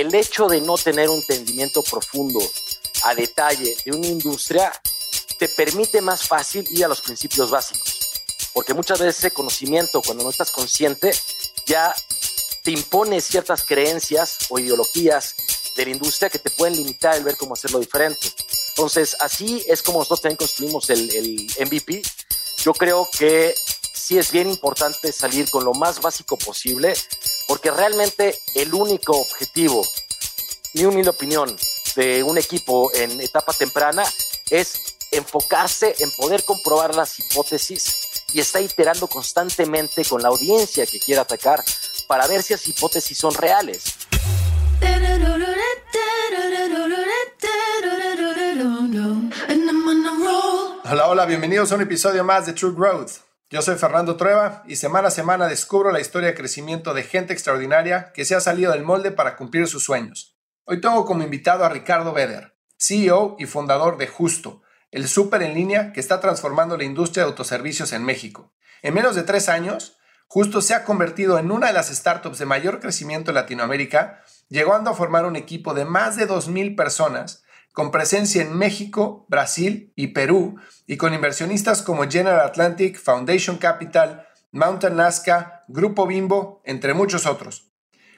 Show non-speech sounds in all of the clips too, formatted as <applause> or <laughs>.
el hecho de no tener un entendimiento profundo a detalle de una industria te permite más fácil ir a los principios básicos. Porque muchas veces ese conocimiento, cuando no estás consciente, ya te impone ciertas creencias o ideologías de la industria que te pueden limitar el ver cómo hacerlo diferente. Entonces, así es como nosotros también construimos el, el MVP. Yo creo que sí es bien importante salir con lo más básico posible, porque realmente el único objetivo, mi humilde opinión, de un equipo en etapa temprana es enfocarse en poder comprobar las hipótesis y está iterando constantemente con la audiencia que quiera atacar para ver si esas hipótesis son reales. Hola, hola, bienvenidos a un episodio más de True Growth. Yo soy Fernando Trueba y semana a semana descubro la historia de crecimiento de gente extraordinaria que se ha salido del molde para cumplir sus sueños. Hoy tengo como invitado a Ricardo Beder, CEO y fundador de Justo, el súper en línea que está transformando la industria de autoservicios en México. En menos de tres años, Justo se ha convertido en una de las startups de mayor crecimiento en Latinoamérica, llegando a formar un equipo de más de 2.000 personas con presencia en México, Brasil y Perú, y con inversionistas como General Atlantic, Foundation Capital, Mountain Nazca, Grupo Bimbo, entre muchos otros.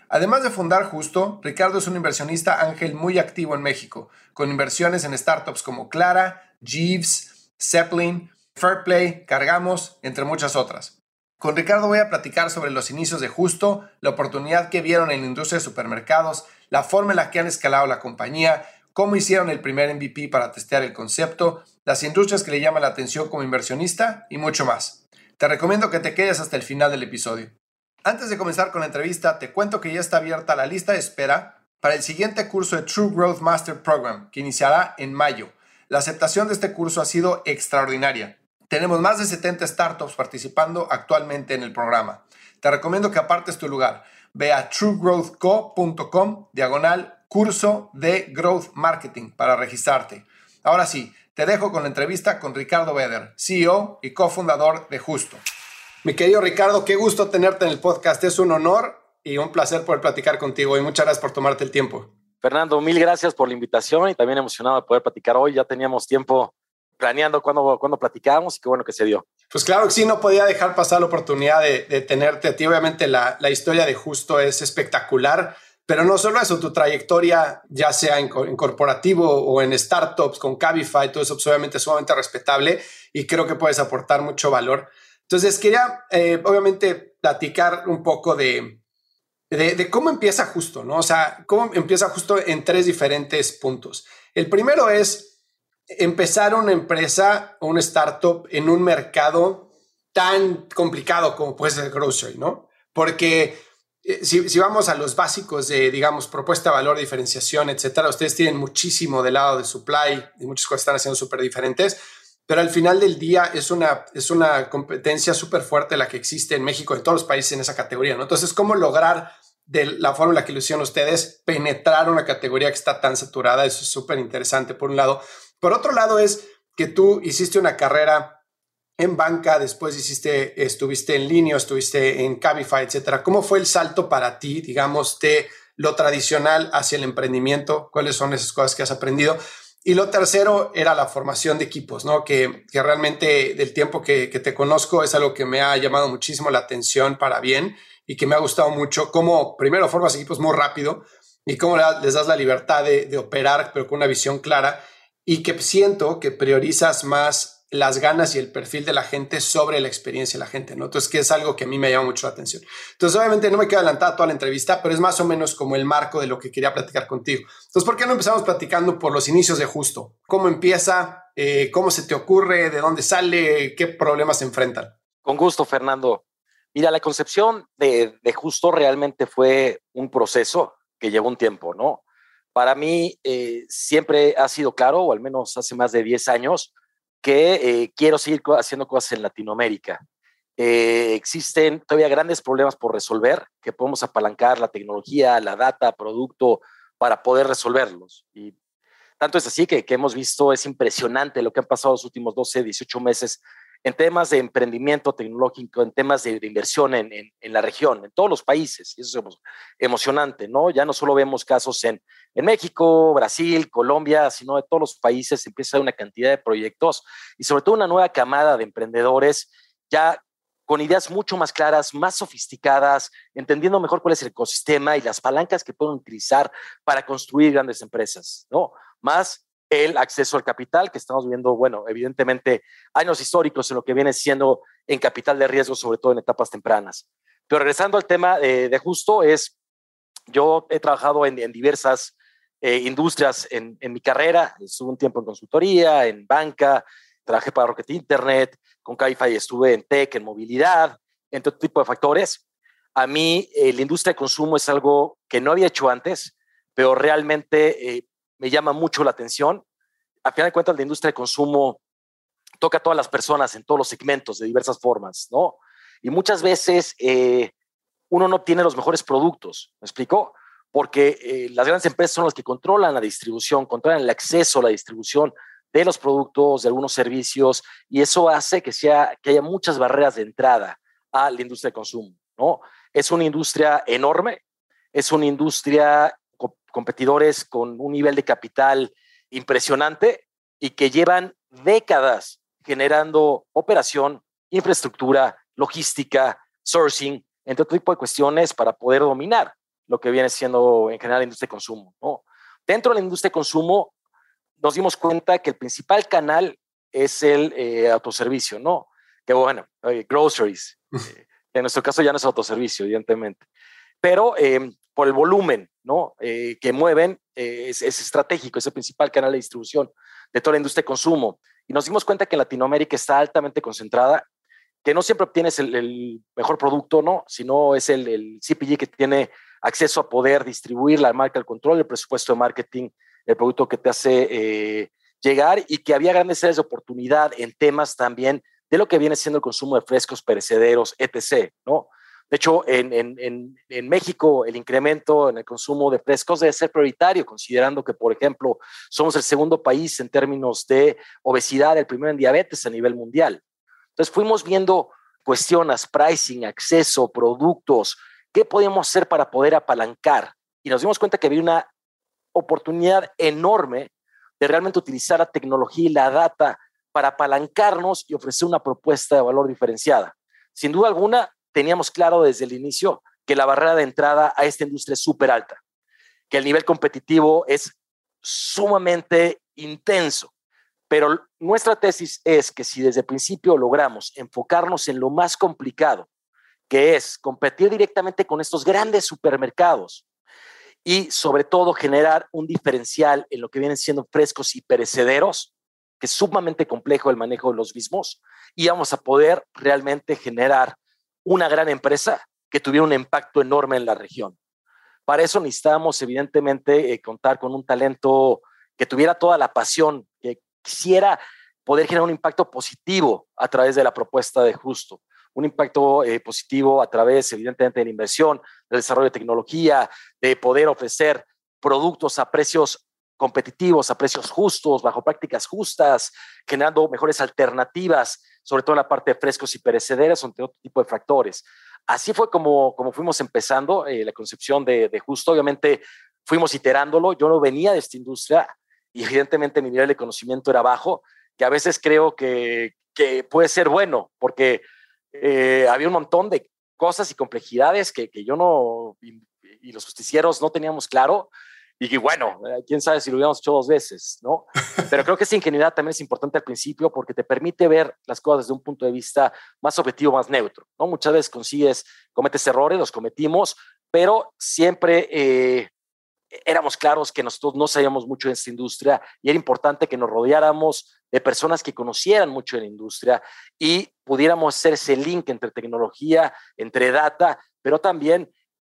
Además de fundar Justo, Ricardo es un inversionista ángel muy activo en México, con inversiones en startups como Clara, Jeeves, Zeppelin, Fairplay, Cargamos, entre muchas otras. Con Ricardo voy a platicar sobre los inicios de Justo, la oportunidad que vieron en la industria de supermercados, la forma en la que han escalado la compañía, cómo hicieron el primer MVP para testear el concepto, las industrias que le llaman la atención como inversionista y mucho más. Te recomiendo que te quedes hasta el final del episodio. Antes de comenzar con la entrevista, te cuento que ya está abierta la lista de espera para el siguiente curso de True Growth Master Program, que iniciará en mayo. La aceptación de este curso ha sido extraordinaria. Tenemos más de 70 startups participando actualmente en el programa. Te recomiendo que apartes tu lugar. Ve a truegrowthco.com diagonal curso de Growth Marketing para registrarte. Ahora sí, te dejo con la entrevista con Ricardo Beder, CEO y cofundador de Justo. Mi querido Ricardo, qué gusto tenerte en el podcast. Es un honor y un placer poder platicar contigo y muchas gracias por tomarte el tiempo. Fernando, mil gracias por la invitación y también emocionado de poder platicar hoy. Ya teníamos tiempo planeando cuando, cuando platicábamos y qué bueno que se dio. Pues claro que sí, no podía dejar pasar la oportunidad de, tenerte a ti. Obviamente la, la, historia de Justo es espectacular, pero no solo eso, tu trayectoria, ya sea en, corporativo o en startups con Cabify, todo eso pues, obviamente es sumamente respetable y creo que puedes aportar mucho valor. Entonces, quería eh, obviamente platicar un poco de, de, cómo empieza justo, ¿no? O sea, cómo empieza justo en tres diferentes puntos. El primero es empezar una empresa o una startup en un mercado tan complicado como puede ser el grocery, ¿no? Porque si, si, vamos a los básicos de, digamos, propuesta, valor, diferenciación, etcétera, ustedes tienen muchísimo del lado de supply y muchas cosas están haciendo súper diferentes pero al final del día es una, es una competencia súper fuerte la que existe en México, en todos los países en esa categoría, ¿no? Entonces, ¿cómo lograr de la forma en la que lo hicieron ustedes penetrar una categoría que está tan saturada? Eso es súper interesante, por un lado. Por otro lado, es que tú hiciste una carrera en banca, después hiciste, estuviste en línea, estuviste en Cabify, etcétera. ¿Cómo fue el salto para ti, digamos, de lo tradicional hacia el emprendimiento? ¿Cuáles son esas cosas que has aprendido? Y lo tercero era la formación de equipos, ¿no? Que, realmente del tiempo que, que, te conozco es algo que me ha llamado muchísimo la atención para bien y que me ha gustado mucho cómo primero formas equipos muy rápido y cómo les das la libertad de operar, pero con una visión clara y que siento que priorizas más las ganas y el perfil de la gente sobre la experiencia de la gente, ¿no? Entonces, que es algo que a mí me llama mucho la atención. Entonces, obviamente no me quedo adelantada toda la entrevista, pero es más o menos como el marco de lo que quería platicar contigo. Entonces, ¿por qué no empezamos platicando por los inicios de Justo? ¿Cómo empieza? Eh, ¿Cómo se te ocurre? ¿De dónde sale? ¿Qué problemas se enfrentan? Con gusto, Fernando. Mira, la concepción de, Justo realmente fue un proceso que llevó un tiempo, ¿no? Para mí eh, siempre ha sido claro, o al menos hace más de 10 años, que eh, quiero seguir haciendo cosas en Latinoamérica. Eh, existen todavía grandes problemas por resolver, que podemos apalancar la tecnología, la data, producto, para poder resolverlos. Y tanto es así que, que hemos visto, es impresionante lo que han pasado los últimos 12, 18 meses en temas de emprendimiento tecnológico, en temas de, inversión en, la región, en todos los países. Eso es emocionante, ¿no? Ya no solo vemos casos en, en México, Brasil, Colombia, sino de todos los países empieza una cantidad de proyectos y sobre todo una nueva camada de emprendedores ya con ideas mucho más claras, más sofisticadas, entendiendo mejor cuál es el ecosistema y las palancas que pueden utilizar para construir grandes empresas, ¿no? Más el acceso al capital, que estamos viendo, bueno, evidentemente años históricos en lo que viene siendo en capital de riesgo, sobre todo en etapas tempranas. Pero regresando al tema de, justo, es, yo he trabajado en, diversas eh, industrias en, mi carrera, estuve un tiempo en consultoría, en banca, trabajé para Rocket Internet, con Cabify estuve en tech, en movilidad, en todo tipo de factores. A mí eh, la industria de consumo es algo que no había hecho antes, pero realmente eh, me llama mucho la atención. A final de cuentas, la industria de consumo toca a todas las personas en todos los segmentos de diversas formas, ¿no? Y muchas veces eh, uno no tiene los mejores productos, ¿me explico? Porque eh, las grandes empresas son las que controlan la distribución, controlan el acceso a la distribución de los productos, de algunos servicios, y eso hace que, sea, que haya muchas barreras de entrada a la industria de consumo, ¿no? Es una industria enorme, es una industria competidores con un nivel de capital impresionante y que llevan décadas generando operación, infraestructura, logística, sourcing, entre otro tipo de cuestiones para poder dominar lo que viene siendo en general la industria de consumo. ¿no? Dentro de la industria de consumo nos dimos cuenta que el principal canal es el eh, autoservicio, ¿no? Que bueno, groceries. <laughs> Eh, en nuestro caso ya no es autoservicio, evidentemente. Pero em, por el volumen ¿no? Eh, que mueven, eh, es, estratégico, es el principal canal de distribución de toda la industria de consumo. Y nos dimos cuenta que en Latinoamérica está altamente concentrada, que no siempre obtienes el, mejor producto, ¿no? sino es el, el, CPG que tiene acceso a poder distribuir la marca, el control, el presupuesto de marketing, el producto que te hace eh, llegar y que había grandes áreas de oportunidad en temas también de lo que viene siendo el consumo de frescos, perecederos, etc. ¿no? De hecho, en, México el incremento en el consumo de frescos debe ser prioritario, considerando que, por ejemplo, somos el segundo país en términos de obesidad, el primero en diabetes a nivel mundial. Entonces fuimos viendo cuestiones, pricing, acceso, productos, qué podíamos hacer para poder apalancar. Y nos dimos cuenta que había una oportunidad enorme de realmente utilizar la tecnología y la data para apalancarnos y ofrecer una propuesta de valor diferenciada. Sin duda alguna, teníamos claro desde el inicio que la barrera de entrada a esta industria es súper alta, que el nivel competitivo es sumamente intenso. Pero nuestra tesis es que si desde el principio logramos enfocarnos en lo más complicado, que es competir directamente con estos grandes supermercados y sobre todo generar un diferencial en lo que vienen siendo frescos y perecederos, que es sumamente complejo el manejo de los mismos, y vamos a poder realmente generar una gran empresa que tuviera un impacto enorme en la región. Para eso necesitábamos, evidentemente, eh, contar con un talento que tuviera toda la pasión, que quisiera poder generar un impacto positivo a través de la propuesta de Justo, un impacto eh, positivo a través, evidentemente, de la inversión, del desarrollo de tecnología, de poder ofrecer productos a precios competitivos, a precios justos, bajo prácticas justas, generando mejores alternativas sobre todo en la parte de frescos y perecederos, entre otro tipo de factores. Así fue como, como fuimos empezando eh, la concepción de, de, Justo. Obviamente fuimos iterándolo. Yo no venía de esta industria y evidentemente mi nivel de conocimiento era bajo, que a veces creo que, que puede ser bueno, porque eh, había un montón de cosas y complejidades que, que yo no, y los justicieros no teníamos claro y que bueno, eh, quién sabe si lo hubiéramos hecho dos veces, ¿no? <laughs> Pero creo que esa ingenuidad también es importante al principio porque te permite ver las cosas desde un punto de vista más objetivo, más neutro, ¿no? Muchas veces consigues, cometes errores, los cometimos, pero siempre eh, éramos claros que nosotros no sabíamos mucho de esta industria y era importante que nos rodeáramos de personas que conocieran mucho de la industria y pudiéramos hacer ese link entre tecnología, entre data, pero también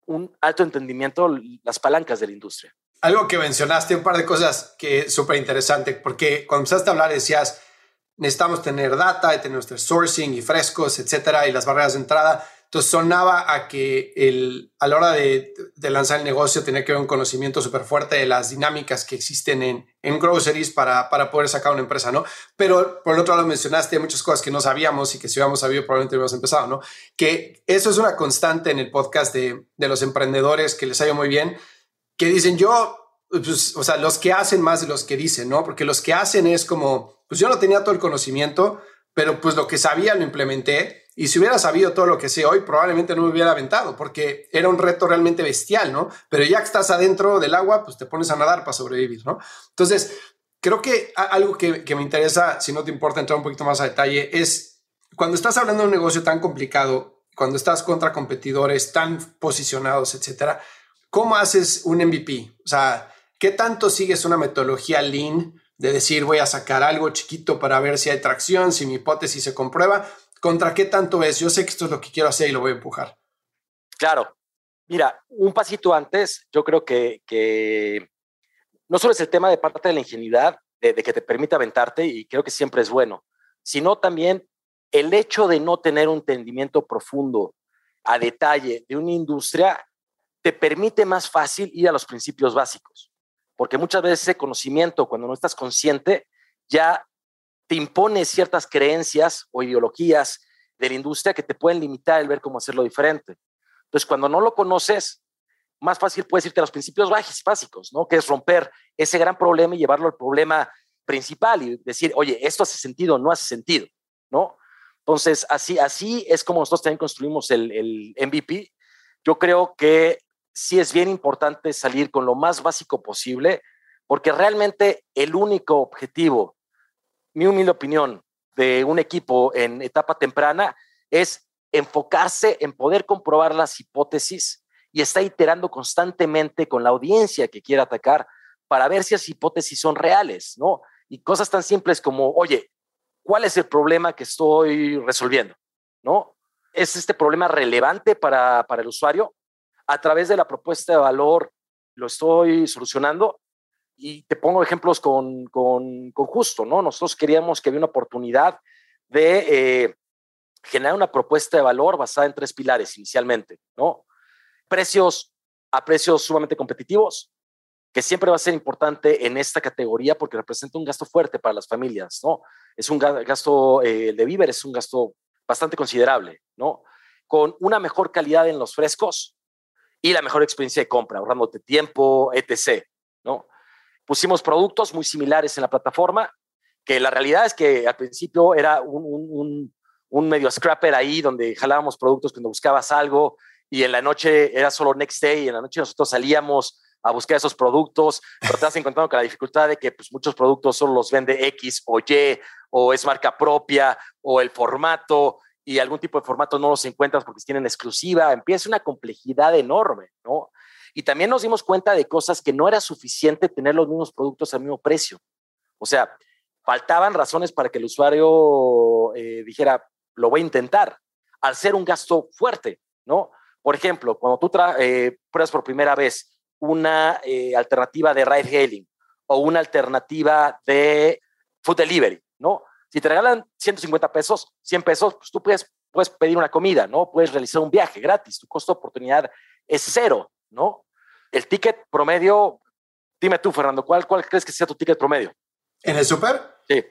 un alto entendimiento las palancas de la industria algo que mencionaste, un par de cosas que súper interesante, porque cuando empezaste a hablar decías, necesitamos tener data, tener nuestro sourcing y frescos, etcétera, y las barreras de entrada. Entonces sonaba a que el, a la hora de, lanzar el negocio tenía que haber un conocimiento súper fuerte de las dinámicas que existen en, en groceries para, para poder sacar una empresa, ¿no? Pero por el otro lado mencionaste muchas cosas que no sabíamos y que si hubiéramos sabido probablemente hubiéramos empezado, ¿no? Que eso es una constante en el podcast de, de los emprendedores que les ha ido muy bien, que dicen yo pues, o sea, los que hacen más de los que dicen, ¿no? Porque los que hacen es como, pues yo no tenía todo el conocimiento, pero pues lo que sabía lo implementé y si hubiera sabido todo lo que sé hoy, probablemente no me hubiera aventado, porque era un reto realmente bestial, ¿no? Pero ya que estás adentro del agua, pues te pones a nadar para sobrevivir, ¿no? Entonces, creo que algo que, me interesa, si no te importa entrar un poquito más a detalle, es cuando estás hablando de un negocio tan complicado, cuando estás contra competidores tan posicionados, etcétera, ¿cómo haces un MVP? O sea, ¿qué tanto sigues una metodología lean de decir voy a sacar algo chiquito para ver si hay tracción, si mi hipótesis se comprueba? ¿Contra qué tanto es? Yo sé que esto es lo que quiero hacer y lo voy a empujar. Claro. Mira, un pasito antes, yo creo que, que no solo es el tema de parte de la ingenuidad, de, que te permite aventarte, y creo que siempre es bueno, sino también el hecho de no tener un entendimiento profundo a detalle de una industria te permite más fácil ir a los principios básicos, porque muchas veces ese conocimiento, cuando no estás consciente, ya te impone ciertas creencias o ideologías de la industria que te pueden limitar el ver cómo hacerlo diferente. Entonces, cuando no lo conoces, más fácil puedes irte a los principios básicos, ¿no? Que es romper ese gran problema y llevarlo al problema principal y decir, oye, esto hace sentido, no hace sentido, ¿no? Entonces, así, así es como nosotros también construimos el, el MVP. Yo creo que sí es bien importante salir con lo más básico posible, porque realmente el único objetivo mi humilde opinión de un equipo en etapa temprana es enfocarse en poder comprobar las hipótesis y está iterando constantemente con la audiencia que quiere atacar para ver si esas hipótesis son reales, ¿no? Y cosas tan simples como, oye, ¿cuál es el problema que estoy resolviendo? ¿No? ¿Es este problema relevante para, para el usuario? A través de la propuesta de valor, ¿lo estoy solucionando? y te pongo ejemplos con, con, con, Justo, ¿no? Nosotros queríamos que había una oportunidad de eh, generar una propuesta de valor basada en tres pilares inicialmente, ¿no? Precios a precios sumamente competitivos, que siempre va a ser importante en esta categoría porque representa un gasto fuerte para las familias, ¿no? Es un gasto eh, de víveres, es un gasto bastante considerable, ¿no? Con una mejor calidad en los frescos y la mejor experiencia de compra, ahorrándote tiempo, etc., ¿no? pusimos productos muy similares en la plataforma, que la realidad es que al principio era un, medio scrapper ahí donde jalábamos productos cuando buscabas algo y en la noche era solo next day en la noche nosotros salíamos a buscar esos productos, pero te has encontrado con la dificultad de que pues, muchos productos solo los vende X o Y, o es marca propia, o el formato, y algún tipo de formato no los encuentras porque tienen exclusiva. Empieza una complejidad enorme, ¿no? Y también nos dimos cuenta de cosas que no era suficiente tener los mismos productos al mismo precio. O sea, faltaban razones para que el usuario eh, dijera, lo voy a intentar, al ser un gasto fuerte, ¿no? Por ejemplo, cuando tú eh, pruebas por primera vez una eh, alternativa de ride hailing o una alternativa de food delivery, ¿no? Si te regalan 150 pesos, 100 pesos, pues tú puedes, puedes pedir una comida, ¿no? Puedes realizar un viaje gratis, tu costo de oportunidad es cero, ¿no? El ticket promedio, dime tú, Fernando, ¿cuál, cuál crees que sea tu ticket promedio? ¿En el super? Sí.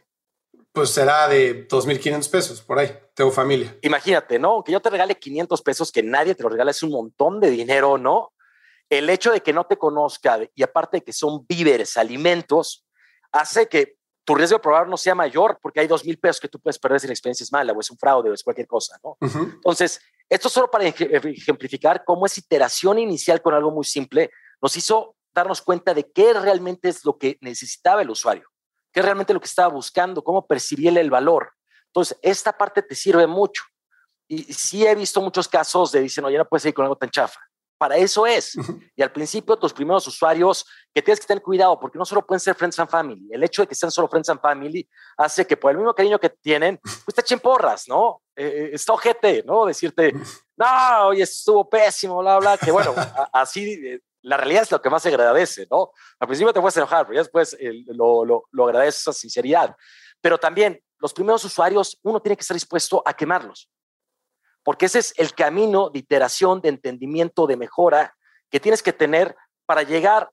Pues será de 2.500 pesos, por ahí. Tengo familia. Imagínate, ¿no? Que yo te regale 500 pesos, que nadie te lo regala, es un montón de dinero, ¿no? El hecho de que no te conozca y aparte de que son víveres, alimentos, hace que tu riesgo de probar no sea mayor porque hay dos mil pesos que tú puedes perder si la experiencia es mala o es un fraude o es cualquier cosa, ¿no? Entonces, esto solo para ejemplificar cómo esa iteración inicial con algo muy simple nos hizo darnos cuenta de qué realmente es lo que necesitaba el usuario, qué es realmente lo que estaba buscando, cómo percibía el valor. Entonces, esta parte te sirve mucho. Y sí he visto muchos casos de dicen, oye, no puedes ir con algo tan chafa para eso es. Y al principio, tus primeros usuarios, que tienes que tener cuidado, porque no solo pueden ser Friends and Family. El hecho de que sean solo Friends and Family hace que por el mismo cariño que tienen, pues te echen porras, ¿no? Eh, eh está ojete, ¿no? Decirte, no, oye, estuvo pésimo, bla, bla, que bueno, <laughs> así, eh, la realidad es lo que más se agradece, ¿no? Al principio te puedes enojar, pero ya después eh, lo, lo, lo agradeces esa sinceridad. Pero también, los primeros usuarios, uno tiene que estar dispuesto a quemarlos porque ese es el camino de iteración, de entendimiento, de mejora que tienes que tener para llegar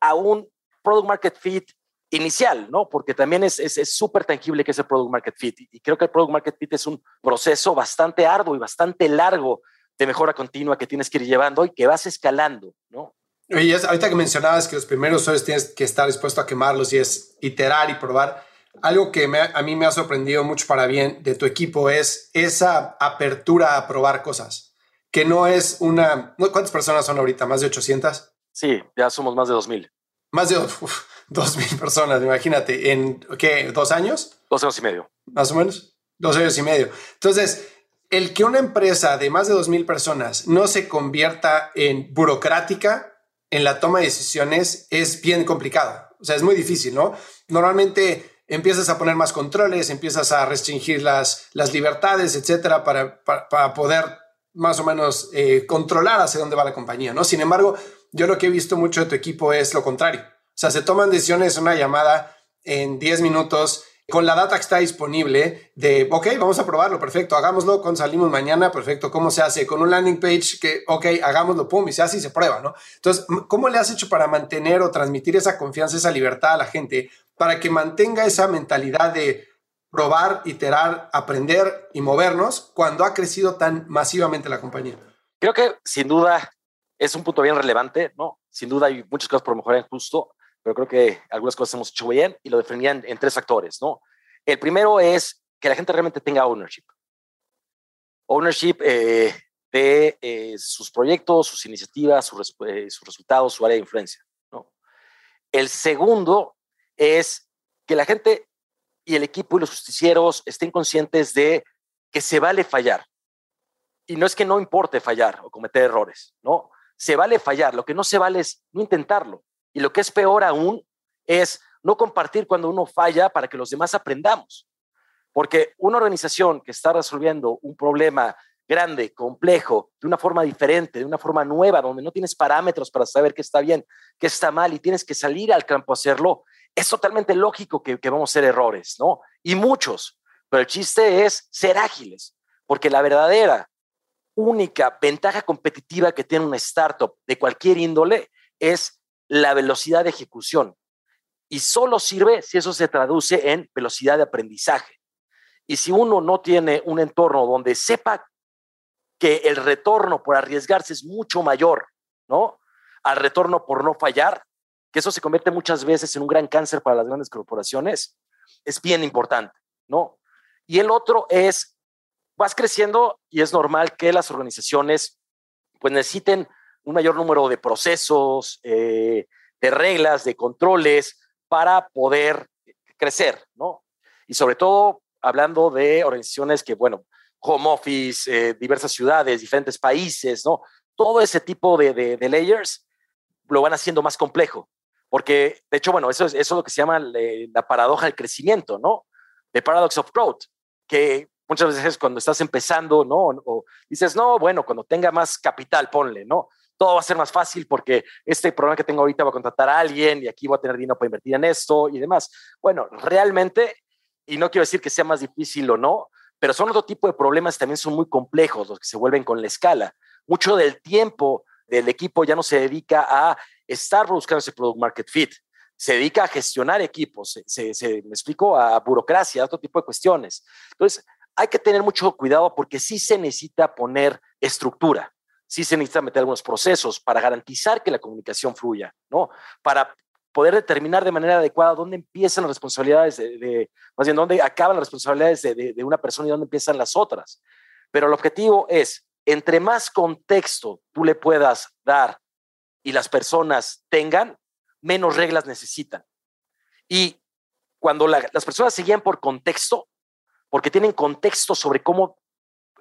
a un product market fit inicial, ¿no? Porque también es súper es, tangible que es el product market fit. Y creo que el product market fit es un proceso bastante arduo y bastante largo de mejora continua que tienes que ir llevando y que vas escalando, ¿no? Oye, ahorita que mencionabas que los primeros usuarios tienes que estar dispuesto a quemarlos y es iterar y probar, algo que a mí me ha sorprendido mucho para bien de tu equipo es esa apertura a probar cosas, que no es una... ¿Cuántas personas son ahorita? ¿Más de 800? Sí, ya somos más de 2.000. Más de 2.000 personas, imagínate, ¿en qué? ¿Dos años? Dos años y medio. Más o menos. Dos años y medio. Entonces, el que una empresa de más de 2.000 personas no se convierta en burocrática en la toma de decisiones es bien complicado. O sea, es muy difícil, ¿no? Normalmente empiezas a poner más controles, empiezas a restringir las, las libertades, etcétera, para, para, poder más o menos eh, controlar hacia dónde va la compañía, ¿no? Sin embargo, yo lo que he visto mucho de tu equipo es lo contrario. O sea, se toman decisiones, una llamada en 10 minutos, con la data que está disponible de, ok, vamos a probarlo, perfecto, hagámoslo, con salimos mañana, perfecto, ¿cómo se hace? Con un landing page que, ok, hagámoslo, pum, y se hace y se prueba, ¿no? Entonces, ¿cómo le has hecho para mantener o transmitir esa confianza, esa libertad a la gente para que mantenga esa mentalidad de probar, iterar, aprender y movernos cuando ha crecido tan masivamente la compañía? Creo que sin duda es un punto bien relevante, ¿no? Sin duda hay muchas cosas por mejorar justo pero creo que algunas cosas hemos hecho bien y lo definían en tres factores, ¿no? El primero es que la gente realmente tenga ownership. Ownership eh, de eh, sus proyectos, sus iniciativas, eh, sus, resultados, su área de influencia, ¿no? El segundo es que la gente y el equipo y los justicieros estén conscientes de que se vale fallar. Y no es que no importe fallar o cometer errores, ¿no? Se vale fallar. Lo que no se vale es no intentarlo. Y lo que es peor aún es no compartir cuando uno falla para que los demás aprendamos. Porque una organización que está resolviendo un problema grande, complejo, de una forma diferente, de una forma nueva, donde no tienes parámetros para saber qué está bien, qué está mal y tienes que salir al campo a hacerlo, es totalmente lógico que, vamos a hacer errores, ¿no? Y muchos. Pero el chiste es ser ágiles, porque la verdadera, única ventaja competitiva que tiene una startup de cualquier índole es la velocidad de ejecución. Y solo sirve si eso se traduce en velocidad de aprendizaje. Y si uno no tiene un entorno donde sepa que el retorno por arriesgarse es mucho mayor, ¿no? Al retorno por no fallar, que eso se convierte muchas veces en un gran cáncer para las grandes corporaciones, es bien importante, ¿no? Y el otro es, vas creciendo y es normal que las organizaciones pues necesiten un mayor número de procesos, eh, de reglas, de controles para poder crecer, ¿no? Y sobre todo hablando de organizaciones que, bueno, home office, eh, diversas ciudades, diferentes países, ¿no? Todo ese tipo de, layers lo van haciendo más complejo. Porque, de hecho, bueno, eso es, eso lo que se llama la paradoja del crecimiento, ¿no? The paradox of growth, que muchas veces cuando estás empezando, ¿no? O dices, no, bueno, cuando tenga más capital, ponle, ¿no? todo va a ser más fácil porque este problema que tengo ahorita va a contratar a alguien y aquí voy a tener dinero para invertir en esto y demás. Bueno, realmente, y no quiero decir que sea más difícil o no, pero son otro tipo de problemas también son muy complejos los que se vuelven con la escala. Mucho del tiempo del equipo ya no se dedica a estar buscando ese product market fit, se dedica a gestionar equipos, se, se, me explico, a burocracia, a otro tipo de cuestiones. Entonces, hay que tener mucho cuidado porque sí se necesita poner estructura sí se necesita meter algunos procesos para garantizar que la comunicación fluya, ¿no? Para poder determinar de manera adecuada dónde empiezan las responsabilidades de, más bien dónde acaban las responsabilidades de, de, una persona y dónde empiezan las otras. Pero el objetivo es, entre más contexto tú le puedas dar y las personas tengan, menos reglas necesitan. Y cuando las personas se guían por contexto, porque tienen contexto sobre cómo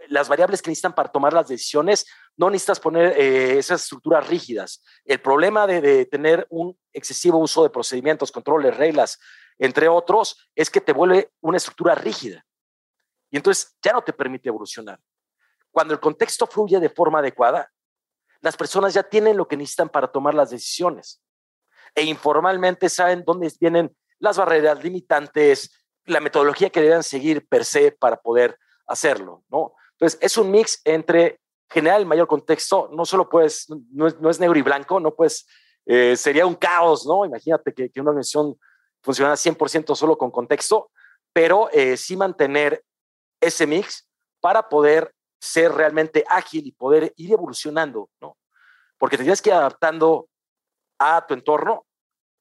las variables que necesitan para tomar las decisiones, no necesitas poner eh, esas estructuras rígidas. El problema de, tener un excesivo uso de procedimientos, controles, reglas, entre otros, es que te vuelve una estructura rígida. Y entonces ya no te permite evolucionar. Cuando el contexto fluye de forma adecuada, las personas ya tienen lo que necesitan para tomar las decisiones. E informalmente saben dónde vienen las barreras limitantes, la metodología que deben seguir per se para poder hacerlo, ¿no? Entonces, es un mix entre generar el mayor contexto, no solo puedes, no es, no es negro y blanco, no pues sería un caos, ¿no? Imagínate que, que una organización funcionara 100% solo con contexto, pero eh, sí mantener ese mix para poder ser realmente ágil y poder ir evolucionando, ¿no? Porque te tienes que ir adaptando a tu entorno,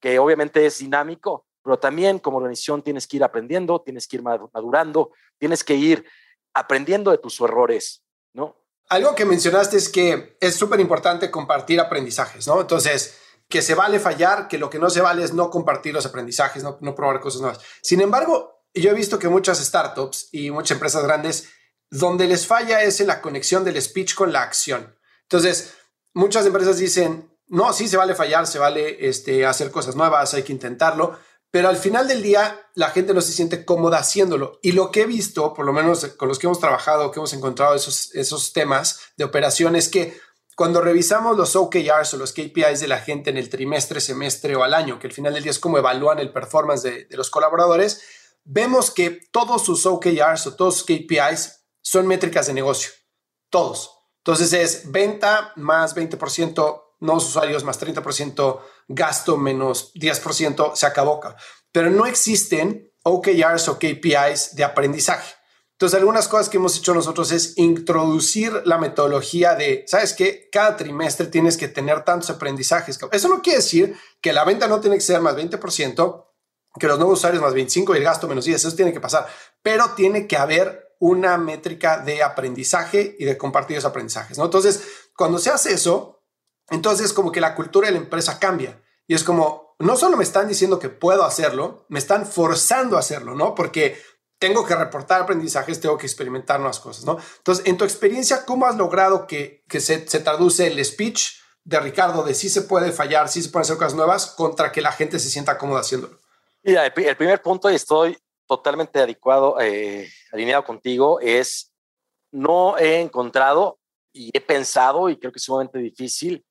que obviamente es dinámico, pero también como organización tienes que ir aprendiendo, tienes que ir madurando, tienes que ir aprendiendo de tus errores, ¿no? Algo que mencionaste es que es súper importante compartir aprendizajes, ¿no? Entonces, que se vale fallar, que lo que no se vale es no compartir los aprendizajes, no, no probar cosas nuevas. Sin embargo, yo he visto que muchas startups y muchas empresas grandes, donde les falla es en la conexión del speech con la acción. Entonces, muchas empresas dicen, no, sí se vale fallar, se vale este, hacer cosas nuevas, hay que intentarlo, pero al final del día la gente no se siente cómoda haciéndolo. Y lo que he visto, por lo menos con los que hemos trabajado, que hemos encontrado esos, esos temas de operación, es que cuando revisamos los OKRs o los KPIs de la gente en el trimestre, semestre o al año, que al final del día es como evalúan el performance de, de los colaboradores, vemos que todos sus OKRs o todos sus KPIs son métricas de negocio. Todos. Entonces es venta más 20%, nuevos usuarios más 30%, gasto menos 10%, se acabó. Pero no existen OKRs o KPIs de aprendizaje. Entonces, algunas cosas que hemos hecho nosotros es introducir la metodología de, ¿sabes qué? Cada trimestre tienes que tener tantos aprendizajes. Eso no quiere decir que la venta no tiene que ser más 20%, que los nuevos usuarios más 25 y el gasto menos 10, eso tiene que pasar, pero tiene que haber una métrica de aprendizaje y de compartir esos aprendizajes, ¿no? Entonces, cuando se hace eso, entonces como que la cultura de la empresa cambia y es como, no solo me están diciendo que puedo hacerlo, me están forzando a hacerlo, ¿no? Porque tengo que reportar aprendizajes, tengo que experimentar nuevas cosas, ¿no? Entonces, en tu experiencia, ¿cómo has logrado que, que se, se, traduce el speech de Ricardo de si se puede fallar, si se pueden hacer cosas nuevas, contra que la gente se sienta cómoda haciéndolo? Mira, el primer punto, y estoy totalmente adecuado, eh, alineado contigo, es no he encontrado y he pensado, y creo que es sumamente difícil,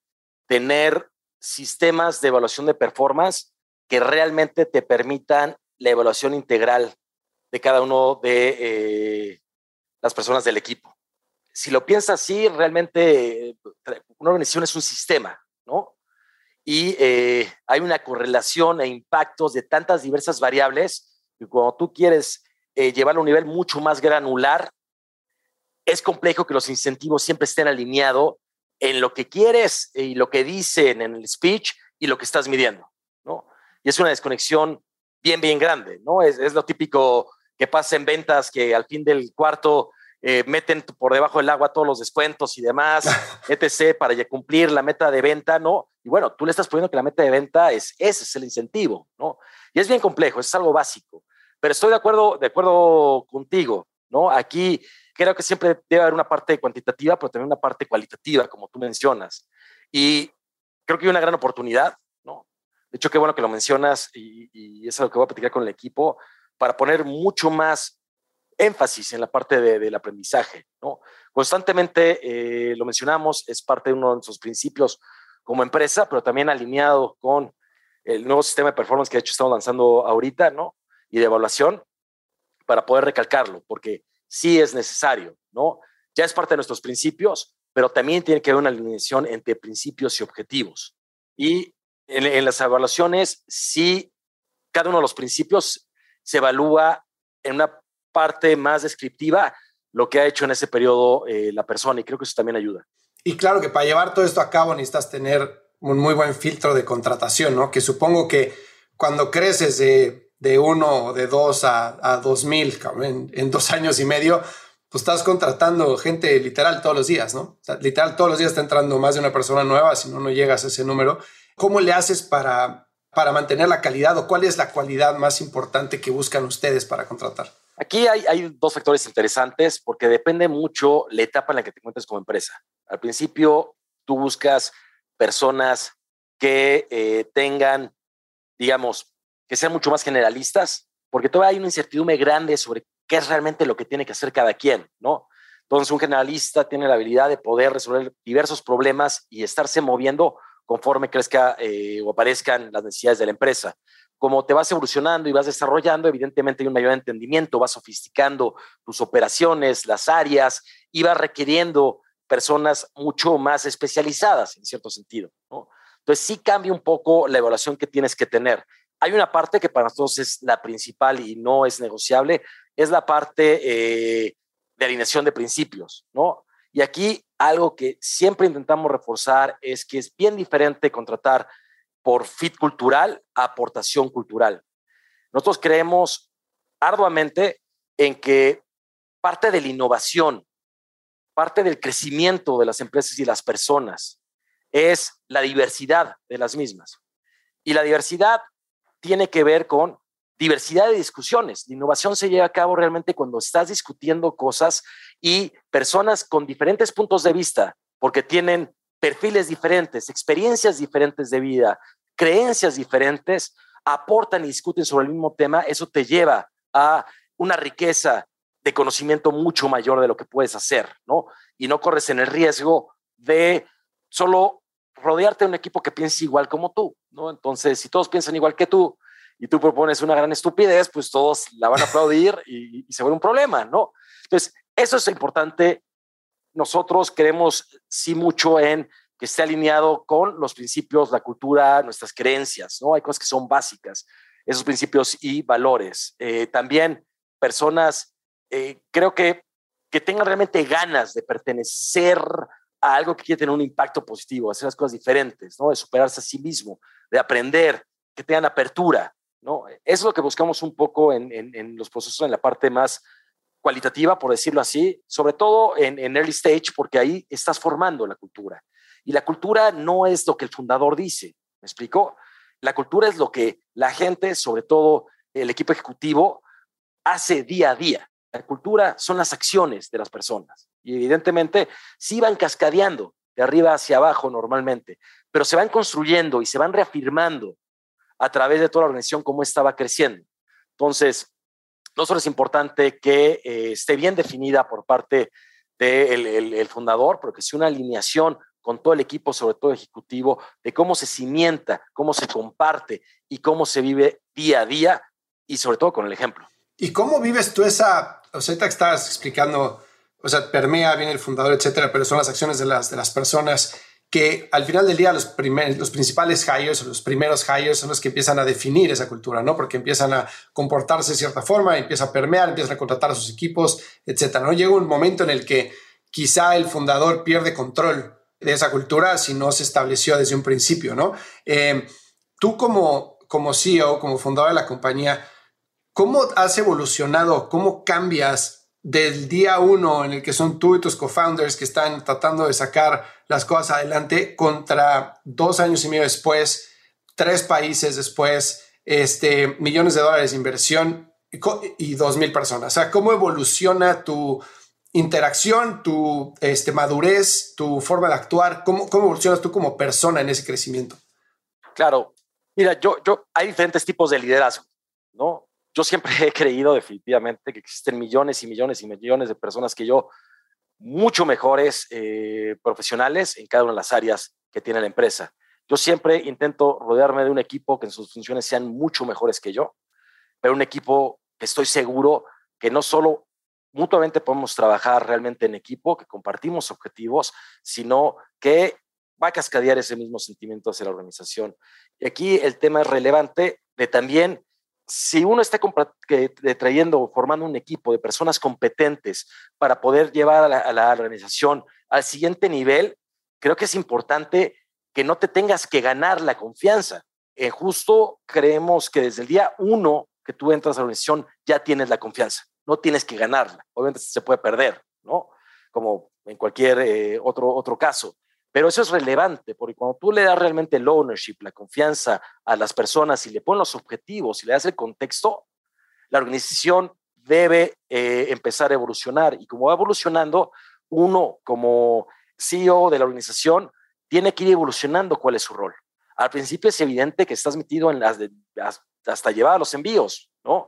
tener sistemas de evaluación de performance que realmente te permitan la evaluación integral de cada uno de eh, las personas del equipo. Si lo piensas así, realmente una organización es un sistema, ¿no? Y eh, hay una correlación e impactos de tantas diversas variables que cuando tú quieres eh, llevarlo a un nivel mucho más granular, es complejo que los incentivos siempre estén alineados en lo que quieres y lo que dicen en el speech y lo que estás midiendo, ¿no? Y es una desconexión bien, bien grande, ¿no? Es, es lo típico que pasa en ventas, que al fin del cuarto eh, meten por debajo del agua todos los descuentos y demás, <laughs> etc., para ya cumplir la meta de venta, ¿no? Y bueno, tú le estás poniendo que la meta de venta es ese es el incentivo, ¿no? Y es bien complejo, es algo básico, pero estoy de acuerdo, de acuerdo contigo, ¿no? Aquí creo que siempre debe haber una parte cuantitativa, pero también una parte cualitativa, como tú mencionas. Y creo que hay una gran oportunidad, ¿no? De hecho, qué bueno que lo mencionas y, y es algo que voy a platicar con el equipo para poner mucho más énfasis en la parte de, del aprendizaje. ¿no? Constantemente, eh, lo mencionamos, es parte de uno de nuestros principios como empresa, pero también alineado con el nuevo sistema de performance que de hecho estamos lanzando ahorita, ¿no? Y de evaluación, para poder recalcarlo, porque sí es necesario, ¿no? Ya es parte de nuestros principios, pero también tiene que haber una alineación entre principios y objetivos. Y en, las evaluaciones, sí, cada uno de los principios se evalúa en una parte más descriptiva lo que ha hecho en ese periodo eh, la persona y creo que eso también ayuda. Y claro que para llevar todo esto a cabo necesitas tener un muy buen filtro de contratación, ¿no? Que supongo que cuando creces de, de uno o de dos a, a dos mil en, en, dos años y medio, pues estás contratando gente literal todos los días, ¿no? Literal todos los días está entrando más de una persona nueva, si no, no llegas a ese número. ¿Cómo le haces para para mantener la calidad o cuál es la cualidad más importante que buscan ustedes para contratar? Aquí hay, hay, dos factores interesantes porque depende mucho la etapa en la que te encuentres como empresa. Al principio, tú buscas personas que eh, tengan, digamos, que sean mucho más generalistas, porque todavía hay una incertidumbre grande sobre qué es realmente lo que tiene que hacer cada quien, ¿no? Entonces, un generalista tiene la habilidad de poder resolver diversos problemas y estarse moviendo conforme crezca eh, o aparezcan las necesidades de la empresa. como te vas evolucionando y vas desarrollando, evidentemente hay un mayor entendimiento, vas sofisticando tus operaciones, las áreas, y vas requiriendo personas mucho más especializadas en cierto sentido. Entonces sí cambia un poco la evaluación que tienes que tener. Hay una parte que para nosotros es la principal y no es negociable, es la parte eh, de alineación de principios, ¿no? Y aquí algo que siempre intentamos reforzar es que es bien diferente contratar por fit cultural a aportación cultural. Nosotros creemos arduamente en que parte de la innovación, parte del crecimiento de las empresas y las personas es la diversidad de las mismas. Y la diversidad tiene que ver con diversidad de discusiones. La innovación se lleva a cabo realmente cuando estás discutiendo cosas y personas con diferentes puntos de vista, porque tienen perfiles diferentes, experiencias diferentes de vida, creencias diferentes, aportan y discuten sobre el mismo tema, eso te lleva a una riqueza de conocimiento mucho mayor de lo que puedes hacer, ¿no? Y no corres en el riesgo de solo rodearte de un equipo que piense igual como tú, ¿no? Entonces, si todos piensan igual que tú y tú propones una gran estupidez, pues todos la van a aplaudir y, y se vuelve un problema, ¿no? Entonces, eso es importante. Nosotros creemos sí mucho en que esté alineado con los principios, la cultura, nuestras creencias, ¿no? Hay cosas que son básicas, esos principios y valores. Eh, también personas, eh, creo que, que tengan realmente ganas de pertenecer a algo que quiere tener un impacto positivo, hacer las cosas diferentes, ¿no? De superarse a sí mismo, de aprender, que tengan apertura, ¿no? Eso es lo que buscamos un poco en, los procesos en la parte más cualitativa, por decirlo así, sobre todo en, en early stage, porque ahí estás formando la cultura. Y la cultura no es lo que el fundador dice, ¿me explico? La cultura es lo que la gente, sobre todo el equipo ejecutivo, hace día a día. La cultura son las acciones de las personas. Y evidentemente sí van cascadeando de arriba hacia abajo normalmente, pero se van construyendo y se van reafirmando a través de toda la organización cómo estaba creciendo. Entonces, no solo es importante que eh, esté bien definida por parte del fundador, pero que sea una alineación con todo el equipo, sobre todo ejecutivo, de cómo se cimienta, cómo se comparte y cómo se vive día a día y sobre todo con el ejemplo. ¿Y cómo vives tú esa, o sea, te estabas explicando, o sea, permea bien el fundador, etcétera, pero son las acciones de las, de las personas que al final del día los, primer, los principales hires, los primeros hires son los que empiezan a definir esa cultura, ¿no? Porque empiezan a comportarse de cierta forma, empieza a permear, empiezan a contratar a sus equipos, etcétera, ¿no? Llega un momento en el que quizá el fundador pierde control de esa cultura si no se estableció desde un principio, ¿no? Eh, tú como, como CEO, como fundador de la compañía, ¿cómo has evolucionado? ¿Cómo cambias del día uno en el que son tú y tus co-founders que están tratando de sacar las cosas adelante contra dos años y medio después, tres países después, este, millones de dólares de inversión y dos mil personas? O sea, ¿cómo evoluciona tu interacción, tu este, madurez, tu forma de actuar? ¿Cómo, ¿Cómo evolucionas tú como persona en ese crecimiento? Claro, mira, yo, yo, hay diferentes tipos de liderazgo, ¿no? Yo siempre he creído definitivamente que existen millones y millones y millones de personas que yo, mucho mejores eh, profesionales en cada una de las áreas que tiene la empresa. Yo siempre intento rodearme de un equipo que en sus funciones sean mucho mejores que yo, pero un equipo que estoy seguro que no solo mutuamente podemos trabajar realmente en equipo, que compartimos objetivos, sino que va a cascadear ese mismo sentimiento hacia la organización. Y aquí el tema es relevante de también, si uno está trayendo, formando un equipo de personas competentes para poder llevar a la, organización al siguiente nivel, creo que es importante que no te tengas que ganar la confianza. Eh, justo creemos que desde el día uno que tú entras a la organización ya tienes la confianza no tienes que ganarla. Obviamente se puede perder, ¿no? Como en cualquier eh, otro, otro caso. Pero eso es relevante, porque cuando tú le das realmente el ownership, la confianza a las personas y le pones los objetivos y le das el contexto, la organización debe eh, empezar a evolucionar. Y como va evolucionando, uno como CEO de la organización tiene que ir evolucionando cuál es su rol. Al principio es evidente que estás metido en las hasta llevar los envíos, ¿no?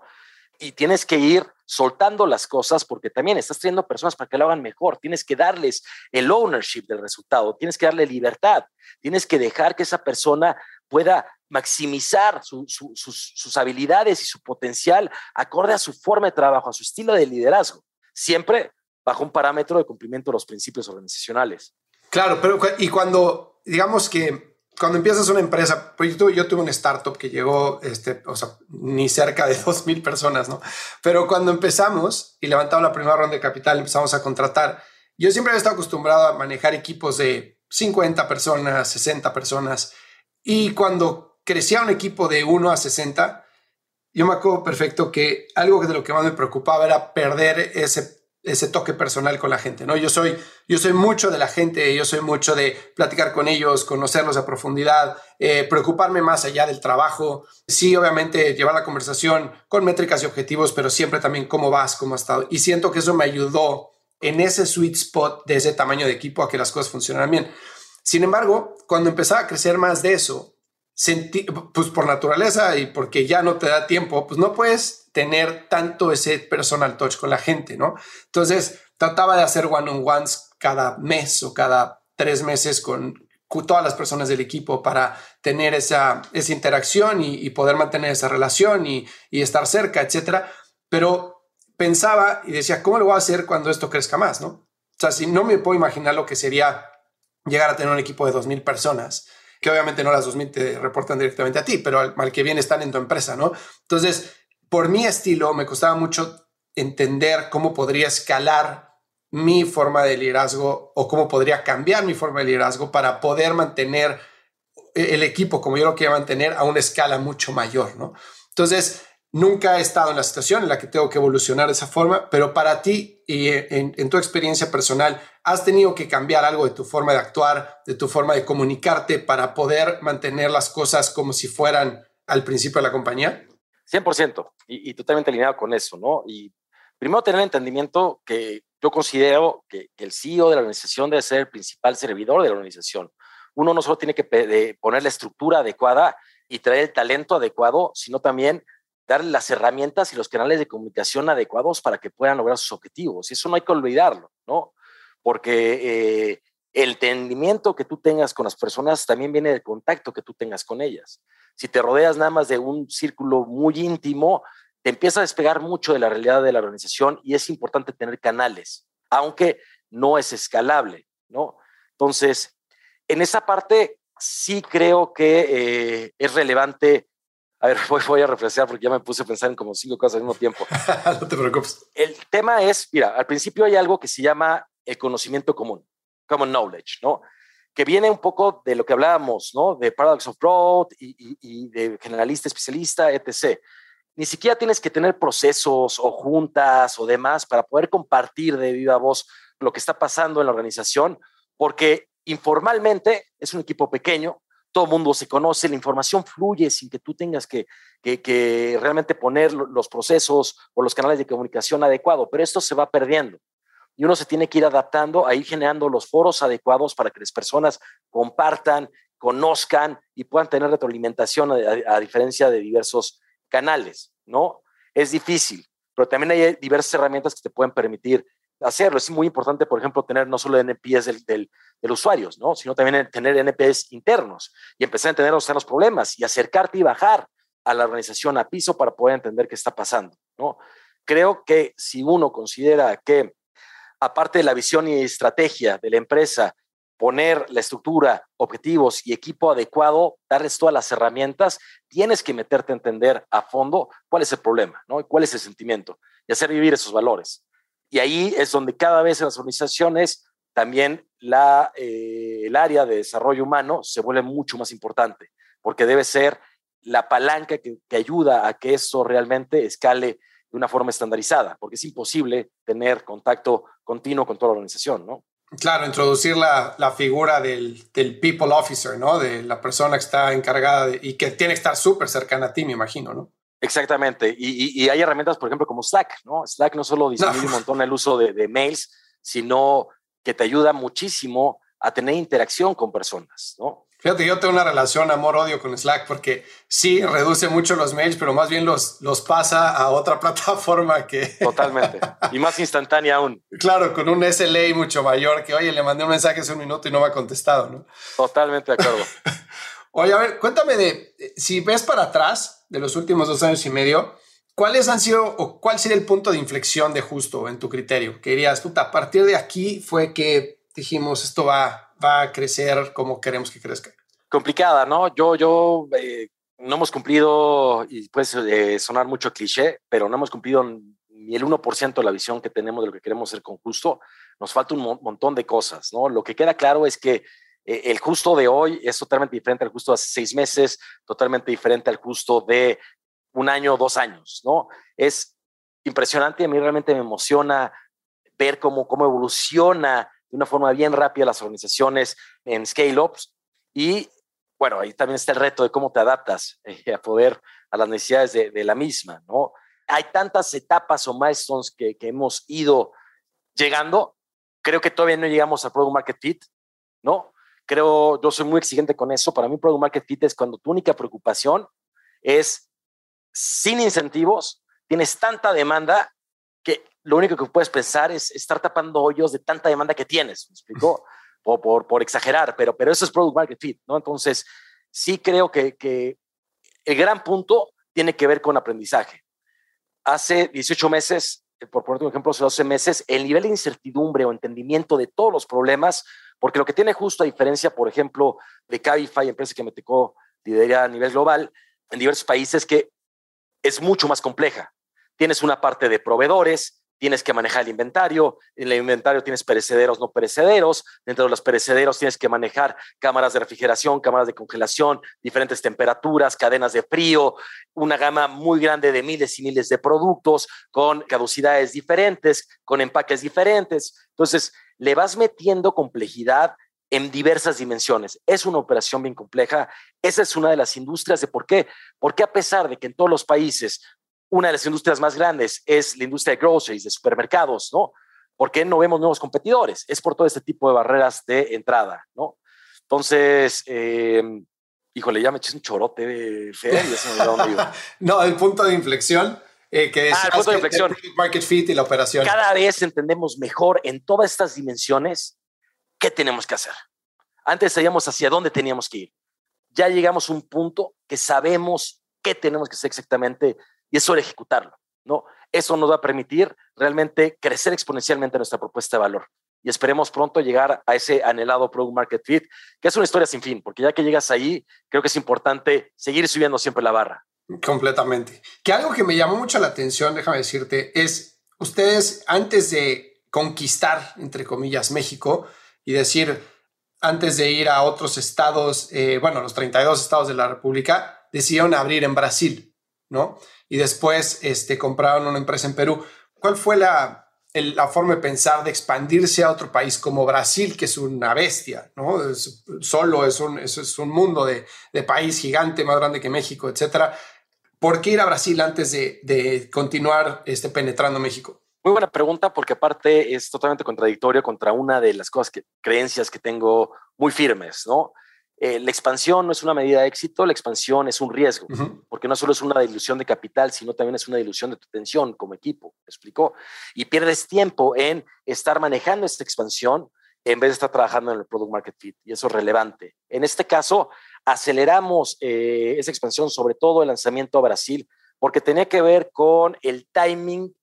Y tienes que ir soltando las cosas porque también estás trayendo personas para que lo hagan mejor. Tienes que darles el ownership del resultado, tienes que darle libertad, tienes que dejar que esa persona pueda maximizar sus, habilidades y su potencial acorde a su forma de trabajo, a su estilo de liderazgo, siempre bajo un parámetro de cumplimiento de los principios organizacionales. Claro, pero y cuando, digamos que cuando empiezas una empresa, pues yo tuve, yo tuve un startup que llegó, este, o sea, ni cerca de <laughs> 2.000 personas, ¿no? Pero cuando empezamos y levantamos la primera ronda de capital, empezamos a contratar, yo siempre había estado acostumbrado a manejar equipos de 50 personas, 60 personas, y cuando crecía un equipo de 1 a 60, yo me acuerdo perfecto que algo de lo que más me preocupaba era perder ese, ese toque personal con la gente, ¿no? Yo soy, yo soy mucho de la gente, yo soy mucho de platicar con ellos, conocerlos a profundidad, eh, preocuparme más allá del trabajo. Sí, obviamente llevar la conversación con métricas y objetivos, pero siempre también cómo vas, cómo has estado. Y siento que eso me ayudó en ese sweet spot de ese tamaño de equipo a que las cosas funcionaran bien. Sin embargo, cuando empezaba a crecer más de eso, pues por naturaleza y porque ya no te da tiempo, pues no puedes tener tanto ese personal touch con la gente, ¿no? Entonces trataba de hacer one-on-ones cada mes o cada tres meses con todas las personas del equipo para tener esa, esa interacción y, poder mantener esa relación y, y estar cerca, etcétera. Pero pensaba y decía, ¿cómo lo voy a hacer cuando esto crezca más, no? O sea, si no me puedo imaginar lo que sería llegar a tener un equipo de 2.000 personas que obviamente no las 2000 te reportan directamente a ti, pero al, que viene están en tu empresa, ¿no? Entonces, por mi estilo, me costaba mucho entender cómo podría escalar mi forma de liderazgo o cómo podría cambiar mi forma de liderazgo para poder mantener el equipo como yo lo quería mantener a una escala mucho mayor, ¿no? Entonces, Nunca he estado en la situación en la que tengo que evolucionar de esa forma, pero para ti y en, tu experiencia personal, ¿has tenido que cambiar algo de tu forma de actuar, de tu forma de comunicarte para poder mantener las cosas como si fueran al principio de la compañía? 100% y, y totalmente alineado con eso, ¿no? Y primero tener entendimiento que yo considero que, el CEO de la organización debe ser el principal servidor de la organización. Uno no solo tiene que poner la estructura adecuada y traer el talento adecuado, sino también darle las herramientas y los canales de comunicación adecuados para que puedan lograr sus objetivos. Y eso no hay que olvidarlo, ¿no? Porque eh, el entendimiento que tú tengas con las personas también viene del contacto que tú tengas con ellas. Si te rodeas nada más de un círculo muy íntimo, te empieza a despegar mucho de la realidad de la organización y es importante tener canales, aunque no es escalable, ¿no? Entonces, en esa parte sí creo que eh, es relevante a ver, <laughs> voy, a refrescar porque ya me puse a pensar en como cinco cosas al mismo tiempo. <laughs> no te preocupes. El tema es, mira, al principio hay algo que se llama el conocimiento común, common knowledge, ¿no? Que viene un poco de lo que hablábamos, ¿no? De paradox of growth y, de generalista, especialista, etc. Ni siquiera tienes que tener procesos o juntas o demás para poder compartir de viva voz lo que está pasando en la organización, porque informalmente es un equipo pequeño, todo mundo se conoce, la información fluye sin que tú tengas que, que, realmente poner los procesos o los canales de comunicación adecuados, pero esto se va perdiendo y uno se tiene que ir adaptando a ir generando los foros adecuados para que las personas compartan, conozcan y puedan tener retroalimentación a, a, diferencia de diversos canales, ¿no? Es difícil, pero también hay diversas herramientas que te pueden permitir hacerlo. Es muy importante, por ejemplo, tener no solo NPS del, del, del usuario, ¿no? sino también tener NPS internos y empezar a entender los problemas y acercarte y bajar a la organización a piso para poder entender qué está pasando. ¿no? Creo que si uno considera que, aparte de la visión y estrategia de la empresa, poner la estructura, objetivos y equipo adecuado, darles todas las herramientas, tienes que meterte a entender a fondo cuál es el problema, ¿no? Y cuál es el sentimiento y hacer vivir esos valores. Y ahí es donde cada vez en las organizaciones también la, eh, el área de desarrollo humano se vuelve mucho más importante, porque debe ser la palanca que, que ayuda a que eso realmente escale de una forma estandarizada, porque es imposible tener contacto continuo con toda la organización, ¿no? Claro, introducir la, la figura del, del, people officer, ¿no? De la persona que está encargada y que tiene que estar súper cercana a ti, me imagino, ¿no? Exactamente. Y, hay herramientas, por ejemplo, como Slack, ¿no? Slack no solo disminuye un montón el uso de, mails, sino que te ayuda muchísimo a tener interacción con personas, ¿no? Fíjate, yo tengo una relación amor-odio con Slack porque sí reduce mucho los mails, pero más bien los, los pasa a otra <laughs> plataforma que... Totalmente. Y más instantánea aún. Claro, con un SLA mucho mayor que, oye, le mandé un mensaje hace un minuto y no me ha contestado, ¿no? Totalmente de acuerdo. <laughs> Oye, a ver, cuéntame de, si ves para atrás de los últimos dos años y medio, ¿cuáles han sido o cuál sería el punto de inflexión de justo en tu criterio? Que dirías, puta, a partir de aquí fue que dijimos, esto va, va a crecer como queremos que crezca. Complicada, ¿no? Yo, yo, eh, no hemos cumplido, y puede sonar mucho cliché, pero no hemos cumplido ni el 1% de la visión que tenemos de lo que queremos ser con justo. Nos falta un montón de cosas, ¿no? Lo que queda claro es que eh, el justo de hoy es totalmente diferente al justo de hace seis meses, totalmente diferente al justo de un año o dos años, ¿no? Es impresionante, a mí realmente me emociona ver cómo, cómo evoluciona de una forma bien rápida las organizaciones en scale-ups y bueno, ahí también está el reto de cómo te adaptas eh, a poder a las necesidades de, la misma, ¿no? Hay tantas etapas o milestones que, que hemos ido llegando, creo que todavía no llegamos al Product Market Fit, ¿no? Creo, yo soy muy exigente con eso. Para mí, Product Market Fit es cuando tu única preocupación es sin incentivos, tienes tanta demanda lo único que puedes pensar es estar tapando hoyos de tanta demanda que tienes. ¿Me explico? Por, por, por exagerar, pero, pero eso es Product Market Fit, ¿no? Entonces, sí creo que, que el gran punto tiene que ver con aprendizaje. Hace 18 meses, por poner un ejemplo, hace 12 meses, el nivel de incertidumbre o entendimiento de todos los problemas porque lo que tiene justo a diferencia, por ejemplo, de Cabify, empresa que me tocó liderar a nivel global en diversos países, que es mucho más compleja. Tienes una parte de proveedores, tienes que manejar el inventario, en el inventario tienes perecederos, no perecederos, dentro de los perecederos tienes que manejar cámaras de refrigeración, cámaras de congelación, diferentes temperaturas, cadenas de frío, una gama muy grande de miles y miles de productos con caducidades diferentes, con empaques diferentes. Entonces, le vas metiendo complejidad en diversas dimensiones. Es una operación bien compleja. Esa es una de las industrias de por qué. Porque a pesar de que en todos los países una de las industrias más grandes es la industria de groceries, de supermercados, ¿no? ¿Por qué no vemos nuevos competidores? Es por todo este tipo de barreras de entrada, ¿no? Entonces, em, híjole, ya me eché un chorote de fe <laughs> no, el punto de inflexión eh, que es ah, el punto de inflexión. market fit y la operación. Cada vez entendemos mejor en todas estas dimensiones qué tenemos que hacer. Antes sabíamos hacia dónde teníamos que ir. Ya llegamos a un punto que sabemos qué tenemos que hacer exactamente y es ejecutarlo. ¿no? Eso nos va a permitir realmente crecer exponencialmente nuestra propuesta de valor y esperemos pronto llegar a ese anhelado Product Market Fit, que es una historia sin fin, porque ya que llegas ahí, creo que es importante seguir subiendo siempre la barra. Completamente. Que algo que me llamó mucho la atención, déjame decirte, es ustedes antes de conquistar, entre comillas, México y decir, antes de ir a otros estados, eh, bueno, los 32 estados de la República, decidieron abrir en Brasil, ¿no? Y después este, compraron una empresa en Perú. ¿Cuál fue la, la forma de pensar de expandirse a otro país como Brasil, que es una bestia, ¿no? solo es un, es, un mundo de, de, país gigante, más grande que México, etcétera. ¿Por qué ir a Brasil antes de, continuar este, penetrando México? Muy buena pregunta, porque aparte es totalmente contradictorio contra una de las cosas que, creencias que tengo muy firmes, ¿no? Eh, la expansión no es una medida de éxito, la expansión es un riesgo, porque no solo es una dilución de capital, sino también es una dilución de tu atención como equipo, ¿me explicó? Y pierdes tiempo en estar manejando esta expansión en vez de estar trabajando en el Product Market Fit, y eso es relevante. En este caso, aceleramos eh, esa expansión, sobre todo el lanzamiento a Brasil, porque tenía que ver con el timing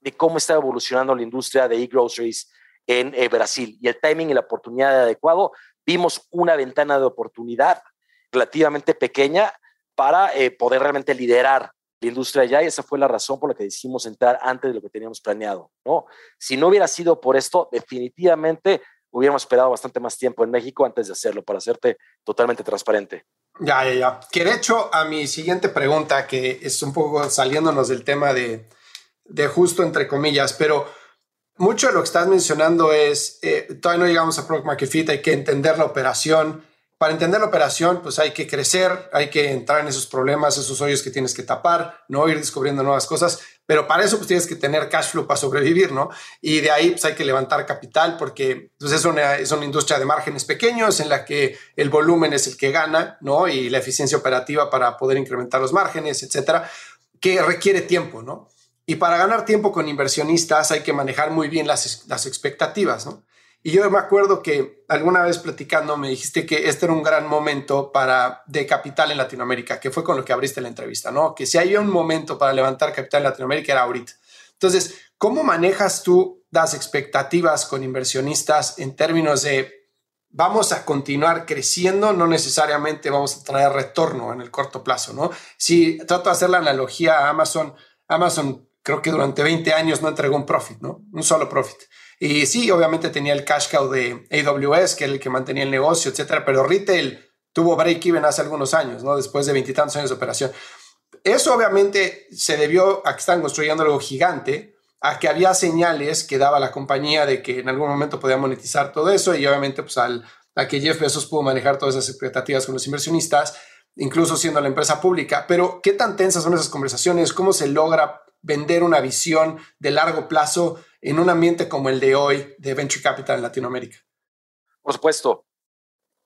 de cómo estaba evolucionando la industria de e-groceries en eh, Brasil y el timing y la oportunidad adecuado. Vimos una ventana de oportunidad relativamente pequeña para eh, poder realmente liderar la industria allá y esa fue la razón por la que decidimos entrar antes de lo que teníamos planeado, ¿no? Si no hubiera sido por esto, definitivamente hubiéramos esperado bastante más tiempo en México antes de hacerlo, para hacerte totalmente transparente. Ya, ya, ya. Que de hecho, a mi siguiente pregunta, que es un poco saliéndonos del tema de, de justo entre comillas, pero mucho de lo que estás mencionando es, eh, todavía no llegamos a Product Market Fit, hay que entender la operación, para entender la operación, pues hay que crecer, hay que entrar en esos problemas, esos hoyos que tienes que tapar, no ir descubriendo nuevas cosas, pero para eso pues tienes que tener cash flow para sobrevivir, ¿no? Y de ahí pues hay que levantar capital porque pues, es, una, es una industria de márgenes pequeños en la que el volumen es el que gana, ¿no? Y la eficiencia operativa para poder incrementar los márgenes, etcétera, que requiere tiempo, ¿no? Y para ganar tiempo con inversionistas hay que manejar muy bien las, las expectativas, ¿no? Y yo me acuerdo que alguna vez platicando me dijiste que este era un gran momento para de capital en Latinoamérica, que fue con lo que abriste la entrevista, ¿no? Que si hay un momento para levantar capital en Latinoamérica era ahorita. Entonces, ¿cómo manejas tú las expectativas con inversionistas en términos de vamos a continuar creciendo, no necesariamente vamos a traer retorno en el corto plazo, ¿no? Si trato de hacer la analogía a Amazon, Amazon creo que durante 20 años no entregó un profit, ¿no? Un solo profit. Y sí, obviamente tenía el cash cow de AWS, que era el que mantenía el negocio, etcétera, pero retail tuvo break-even hace algunos años, ¿no? Después de veintitantos años de operación. Eso obviamente se debió a que están construyendo algo gigante, a que había señales que daba la compañía de que en algún momento podía monetizar todo eso y obviamente pues al, a que Jeff Bezos pudo manejar todas esas expectativas con los inversionistas, incluso siendo la empresa pública. Pero, ¿qué tan tensas son esas conversaciones? ¿Cómo se logra vender una visión de largo plazo en un ambiente como el de hoy de Venture Capital en Latinoamérica? Por supuesto.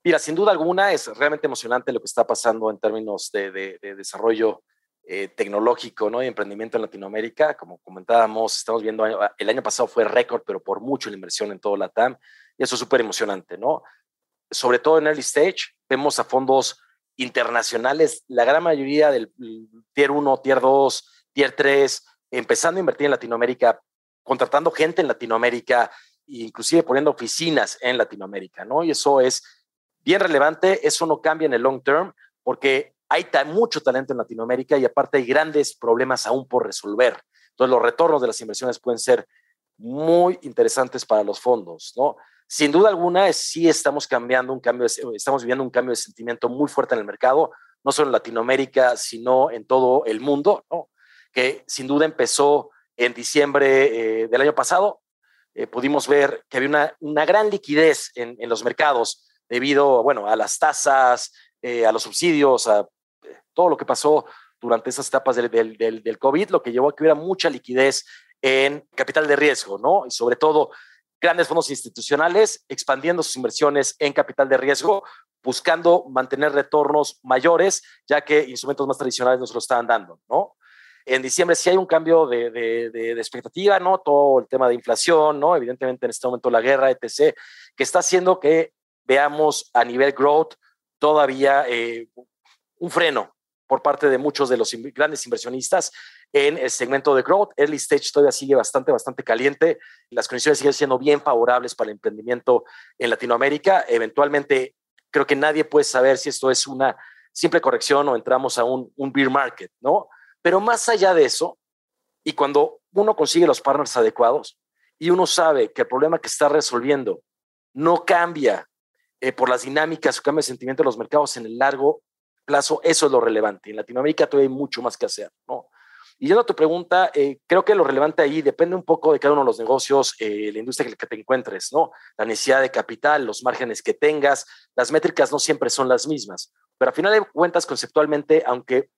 Mira, sin duda alguna es realmente emocionante lo que está pasando en términos de, desarrollo eh, tecnológico ¿no? y emprendimiento en Latinoamérica. Como comentábamos, estamos viendo, el año pasado fue récord, pero por mucho la inversión en todo la TAM, y eso es súper emocionante, ¿no? Sobre todo en early stage, vemos a fondos internacionales, la gran mayoría del tier 1, tier 2, tier 3, empezando a invertir en Latinoamérica contratando gente en Latinoamérica inclusive poniendo oficinas en Latinoamérica, ¿no? Y eso es bien relevante, eso no cambia en el long term porque hay mucho talento en Latinoamérica y aparte hay grandes problemas aún por resolver. Entonces los retornos de las inversiones pueden ser muy interesantes para los fondos, ¿no? Sin duda alguna, sí estamos cambiando un cambio, estamos viviendo un cambio de sentimiento muy fuerte en el mercado, no solo en Latinoamérica, sino en todo el mundo, ¿no? Que sin duda empezó en diciembre eh, del año pasado, eh, pudimos ver que había una, una gran liquidez en, los mercados debido, bueno, a las tasas, eh, a los subsidios, a todo lo que pasó durante esas etapas del, del, del, del, COVID, lo que llevó a que hubiera mucha liquidez en capital de riesgo, ¿no? Y sobre todo grandes fondos institucionales expandiendo sus inversiones en capital de riesgo, buscando mantener retornos mayores, ya que instrumentos más tradicionales nos lo estaban dando, ¿no? En diciembre sí hay un cambio de, de, expectativa, ¿no? Todo el tema de inflación, ¿no? Evidentemente en este momento la guerra, etc., que está haciendo que veamos a nivel growth todavía eh, un freno por parte de muchos de los grandes inversionistas en el segmento de growth. Early stage todavía sigue bastante, bastante caliente. Las condiciones siguen siendo bien favorables para el emprendimiento en Latinoamérica. Eventualmente, creo que nadie puede saber si esto es una simple corrección o entramos a un, un beer market, ¿no? Pero más allá de eso, y cuando uno consigue los partners adecuados y uno sabe que el problema que está resolviendo no cambia eh, por las dinámicas o cambia de sentimiento de los mercados en el largo plazo, eso es lo relevante. En Latinoamérica todavía hay mucho más que hacer, ¿no? Y yendo a tu pregunta, eh, creo que lo relevante ahí depende un poco de cada uno de los negocios, eh, la industria que te encuentres, ¿no? La necesidad de capital, los márgenes que tengas, las métricas no siempre son las mismas, pero a final de cuentas, conceptualmente, aunque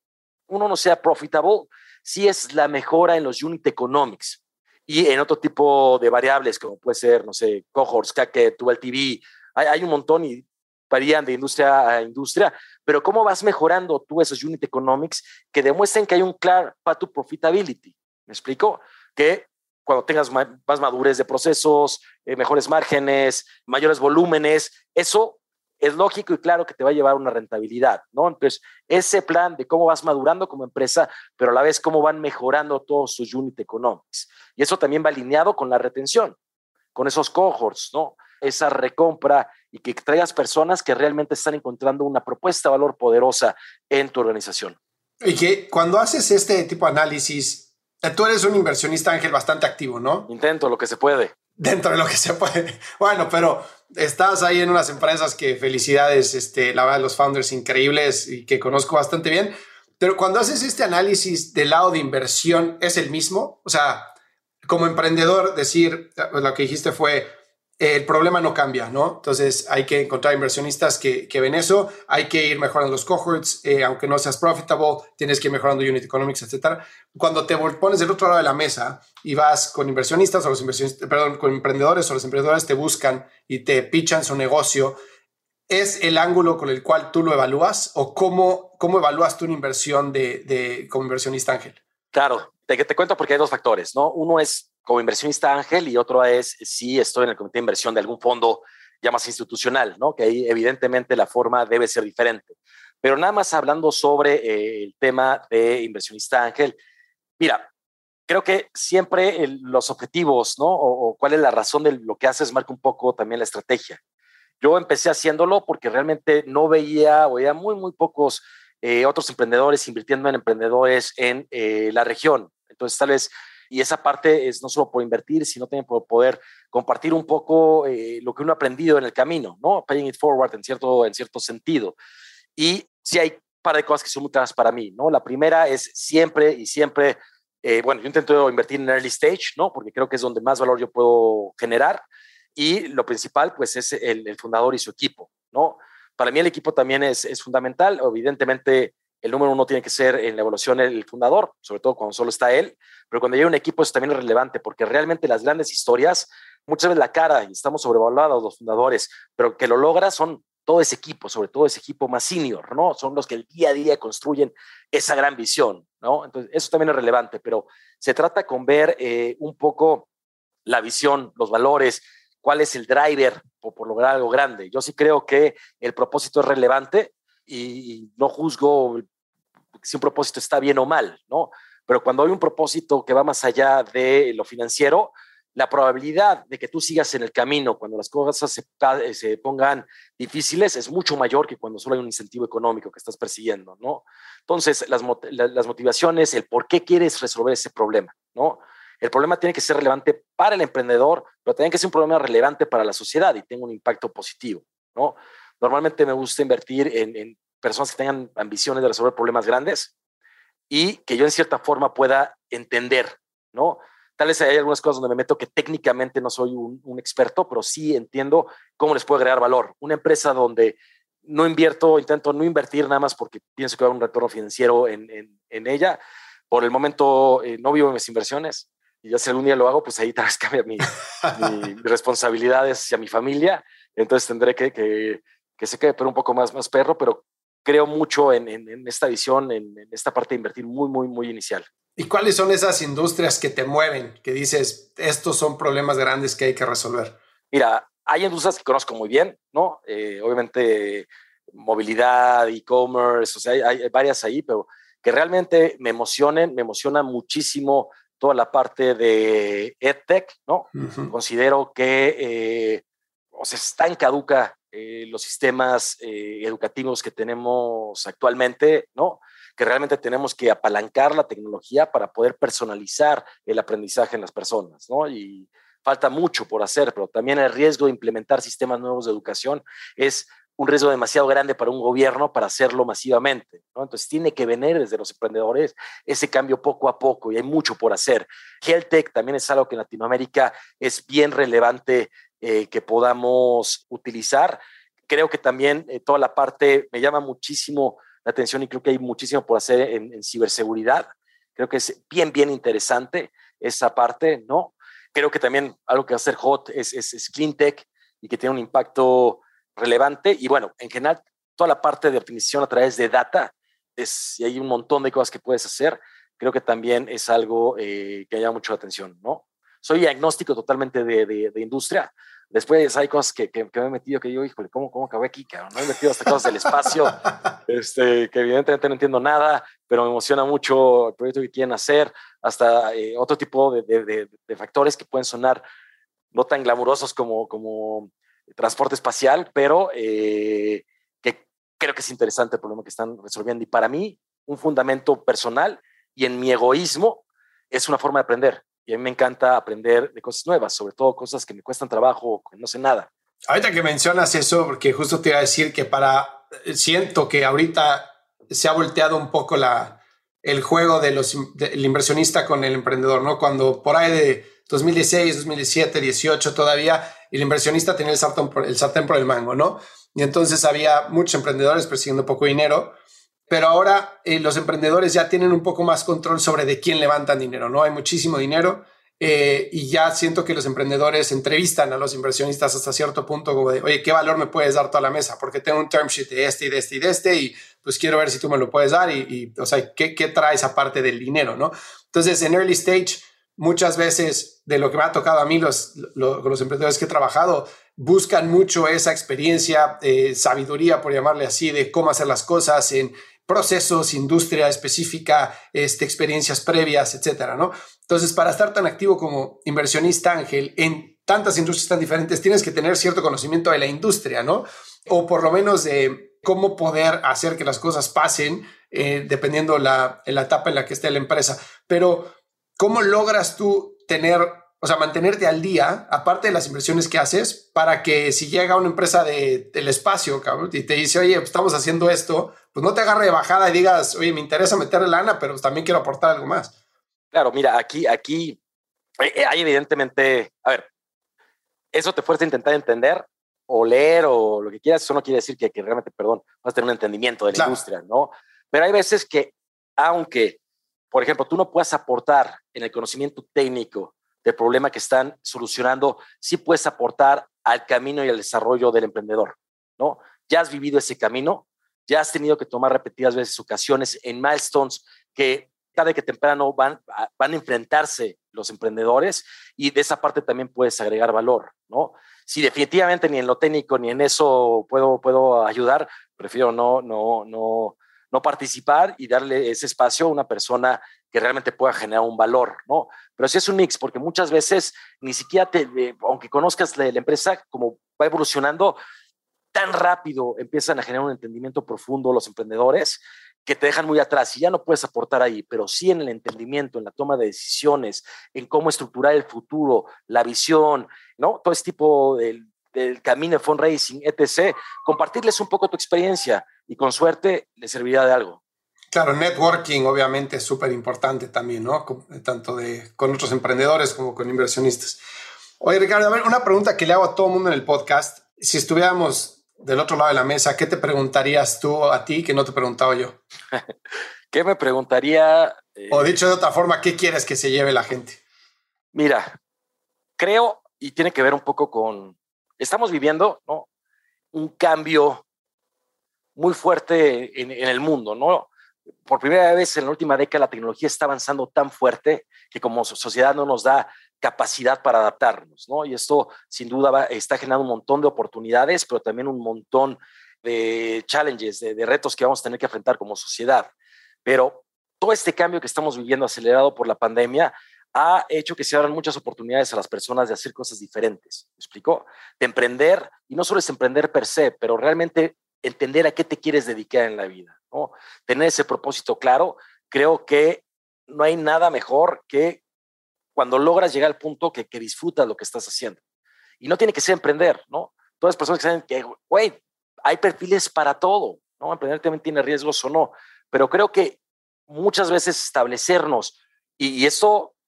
uno no sea profitable, sí es la mejora en los unit economics y en otro tipo de variables, como puede ser, no sé, cohorts, CAC, tu LTV, hay, hay un montón y varían de industria a industria, pero ¿cómo vas mejorando tú esos unit economics que demuestren que hay un claro path to profitability? ¿Me explico? Que cuando tengas más madurez de procesos, eh, mejores márgenes, mayores volúmenes, eso es lógico y claro que te va a llevar una rentabilidad, ¿no? Entonces, ese plan de cómo vas madurando como empresa, pero a la vez cómo van mejorando todos sus unit economics. Y eso también va alineado con la retención, con esos cohorts, ¿no? Esa recompra y que traigas personas que realmente están encontrando una propuesta de valor poderosa en tu organización. Y que cuando haces este tipo de análisis, tú eres un inversionista, Ángel, bastante activo, ¿no? Intento lo que se puede dentro de lo que se puede. <laughs> Bueno, pero estás ahí en unas empresas que felicidades, este, la verdad, los founders increíbles y que conozco bastante bien. Pero cuando haces este análisis del lado de inversión, ¿es el mismo? O sea, como emprendedor, decir, lo que dijiste fue, el problema no cambia, ¿no? Entonces hay que encontrar inversionistas que, ven eso, hay que ir mejorando los cohorts, eh, aunque no seas profitable, tienes que ir mejorando unit economics, etc. Cuando te pones del otro lado de la mesa y vas con inversionistas o los inversionistas, perdón, con emprendedores o los emprendedores te buscan y te pichan su negocio, ¿es el ángulo con el cual tú lo evalúas o cómo, cómo evalúas tú una inversión de, de como inversionista, Ángel? Claro, te, te cuento porque hay dos factores, ¿no? Uno es como inversionista ángel y otro es si estoy en el comité de inversión de algún fondo ya más institucional, ¿no? Que ahí evidentemente la forma debe ser diferente. Pero nada más hablando sobre eh, el tema de inversionista ángel, mira, creo que siempre los objetivos, ¿no? O, cuál es la razón de lo que haces marca un poco también la estrategia. Yo empecé haciéndolo porque realmente no veía, veía muy, muy pocos eh, otros emprendedores invirtiendo en emprendedores en eh, la región. Entonces, tal vez, y esa parte es no solo por invertir, sino también por poder compartir un poco lo que uno ha aprendido en el camino, ¿no? Paying it forward en cierto, en cierto sentido. Y sí hay un par de cosas que son muy claras para mí, ¿no? La primera es siempre y siempre, eh, bueno, yo intento invertir en early stage, ¿no? Porque creo que es donde más valor yo puedo generar. Y lo principal, pues, es el, fundador y su equipo, ¿no? Para mí el equipo también es, es, fundamental. Evidentemente, el número uno tiene que ser en la evaluación el fundador, sobre todo cuando solo está él, pero cuando hay un equipo eso también es relevante, porque realmente las grandes historias, muchas veces la cara, y estamos sobrevaluados los fundadores, pero que lo logra son todo ese equipo, sobre todo ese equipo más senior, ¿no? Son los que el día a día construyen esa gran visión, ¿no? Entonces, eso también es relevante, pero se trata con ver eh, un poco la visión, los valores, cuál es el driver por, por, lograr algo grande. Yo sí creo que el propósito es relevante y no juzgo si un propósito está bien o mal, ¿no? Pero cuando hay un propósito que va más allá de lo financiero, la probabilidad de que tú sigas en el camino cuando las cosas se, eh, se, pongan difíciles es mucho mayor que cuando solo hay un incentivo económico que estás persiguiendo, ¿no? Entonces, las, las motivaciones, el por qué quieres resolver ese problema, ¿no? El problema tiene que ser relevante para el emprendedor, pero tiene que ser un problema relevante para la sociedad y tenga un impacto positivo, ¿no? Normalmente me gusta invertir en, en personas que tengan ambiciones de resolver problemas grandes y que yo en cierta forma pueda entender, ¿no? Tal vez hay algunas cosas donde me meto que técnicamente no soy un, experto, pero sí entiendo cómo les puede agregar valor. Una empresa donde no invierto, intento no invertir nada más porque pienso que va a haber un retorno financiero en, ella. Por el momento eh, no vivo en mis inversiones y ya si algún día lo hago, pues ahí tal vez <laughs> cambia mi, mis responsabilidades hacia mi familia. Entonces tendré que, que, que se quede pero un poco más, más perro, pero creo mucho en, en, esta visión, en, en, esta parte de invertir muy, muy, muy inicial. ¿Y cuáles son esas industrias que te mueven, que dices, estos son problemas grandes que hay que resolver? Mira, hay industrias que conozco muy bien, ¿no? Eh, obviamente movilidad, e-commerce, o sea, hay, varias ahí, pero que realmente me emocionen, me emociona muchísimo toda la parte de EdTech, ¿no? Considero que eh, o sea, están caduca eh, los sistemas educativos que tenemos actualmente, ¿no? que realmente tenemos que apalancar la tecnología para poder personalizar el aprendizaje en las personas, ¿no? Y falta mucho por hacer, pero también el riesgo de implementar sistemas nuevos de educación es un riesgo demasiado grande para un gobierno para hacerlo masivamente, ¿no? Entonces tiene que venir desde los emprendedores ese cambio poco a poco y hay mucho por hacer. Health también es algo que en Latinoamérica es bien relevante eh, que podamos utilizar. Creo que también eh, toda la parte me llama muchísimo atención y creo que hay muchísimo por hacer en, ciberseguridad. Creo que es bien, bien interesante esa parte, ¿no? Creo que también algo que va a ser hot es, es, clean tech y que tiene un impacto relevante. Y bueno, en general, toda la parte de optimización a través de data, es, y hay un montón de cosas que puedes hacer, creo que también es algo eh, que llama mucho la atención, ¿no? Soy agnóstico totalmente de, de, de industria, Después hay cosas que, que, me he metido que digo, híjole, ¿cómo, cómo acabé aquí? Cabrón? No he metido hasta cosas del espacio, <laughs> este, que evidentemente no entiendo nada, pero me emociona mucho el proyecto que quieren hacer, hasta eh, otro tipo de, de, de, factores que pueden sonar no tan glamurosos como, como transporte espacial, pero eh, que creo que es interesante el problema que están resolviendo. Y para mí, un fundamento personal y en mi egoísmo es una forma de aprender y a mí me encanta aprender de cosas nuevas, sobre todo cosas que me cuestan trabajo, que no sé nada. Ahorita que mencionas eso, porque justo te iba a decir que para, eh, siento que ahorita se ha volteado un poco la, el juego de del inversionista con el emprendedor, ¿no? Cuando por ahí de 2016, 2017, 18 todavía, el inversionista tenía el sartén, el sartén por el mango, ¿no? Y entonces había muchos emprendedores persiguiendo poco dinero pero ahora eh, los emprendedores ya tienen un poco más control sobre de quién levantan dinero, ¿no? Hay muchísimo dinero eh, y ya siento que los emprendedores entrevistan a los inversionistas hasta cierto punto como de, oye, ¿qué valor me puedes dar toda la mesa? Porque tengo un term sheet de este y de este y de este y pues quiero ver si tú me lo puedes dar y, o sea, ¿qué, ¿qué traes aparte del dinero, no? Entonces, en early stage, muchas veces de lo que me ha tocado a mí, los, los, emprendedores que he trabajado, buscan mucho esa experiencia, eh, sabiduría, por llamarle así, de cómo hacer las cosas en procesos, industria específica, este, experiencias previas, etcétera, ¿no? Entonces, para estar tan activo como inversionista, Ángel, en tantas industrias tan diferentes, tienes que tener cierto conocimiento de la industria, ¿no? O por lo menos de cómo poder hacer que las cosas pasen, eh, dependiendo la, la etapa en la que esté la empresa. Pero, ¿cómo logras tú tener, o sea, mantenerte al día, aparte de las inversiones que haces, para que si llega una empresa de, del espacio cabrón, y te dice, oye, pues, estamos haciendo esto, pues no te agarre de bajada y digas, oye, me interesa meterle lana, pero pues, también quiero aportar algo más. Claro, mira, aquí, aquí eh, hay evidentemente, a ver, eso te fuerza a intentar entender o leer o lo que quieras, eso no quiere decir que, que realmente, perdón, vas a tener un entendimiento de la industria, ¿no? Pero hay veces que, aunque por ejemplo, tú no puedes aportar en el conocimiento técnico del problema que están solucionando, sí puedes aportar al camino y al desarrollo del emprendedor, ¿no? Ya has vivido ese camino, ya has tenido que tomar repetidas veces ocasiones en milestones que tarde que temprano van, van a enfrentarse los emprendedores y de esa parte también puedes agregar valor, ¿no? Si definitivamente ni en lo técnico ni en eso puedo, puedo ayudar, prefiero no, no, no, no participar y darle ese espacio a una persona que realmente pueda generar un valor, ¿no? Pero sí es un mix, porque muchas veces ni siquiera te, aunque conozcas la, empresa, como va evolucionando, tan rápido empiezan a generar un entendimiento profundo los emprendedores que te dejan muy atrás y ya no puedes aportar ahí, pero sí en el entendimiento, en la toma de decisiones, en cómo estructurar el futuro, la visión, ¿no? Todo este tipo del, del camino de fundraising, etc. Compartirles un poco tu experiencia y con suerte les serviría de algo. Claro, networking obviamente es súper importante también, ¿no? Tanto de, con otros emprendedores como con inversionistas. Oye, Ricardo, a ver, una pregunta que le hago a todo el mundo en el podcast. Si estuviéramos del otro lado de la mesa, ¿qué te preguntarías tú a ti que no te preguntaba yo? <laughs> ¿Qué me preguntaría? o dicho de otra forma, ¿qué quieres que se lleve la gente? Mira, creo, y tiene que ver un poco con, estamos viviendo. Un cambio muy fuerte en, el mundo, ¿no? Por primera vez en la última década la tecnología está avanzando tan fuerte que como sociedad no nos da capacidad para adaptarnos, ¿no? Y esto sin duda está generando un montón de oportunidades, pero también un montón de challenges, de, de retos que vamos a tener que enfrentar como sociedad. Pero todo este cambio que estamos viviendo acelerado por la pandemia ha hecho que se abran muchas oportunidades a las personas de hacer cosas diferentes. ¿Me explico? De emprender, y no solo es emprender per se, pero realmente entender a qué te quieres dedicar en la vida, ¿no? Tener ese propósito claro, creo que no hay nada mejor que cuando logras llegar al punto que, que disfrutas lo que estás haciendo. Y no tiene que ser emprender, ¿no? Todas las personas que saben que, güey, hay perfiles para todo, ¿no? Emprender también tiene riesgos o no, pero creo que muchas veces establecernos, y, y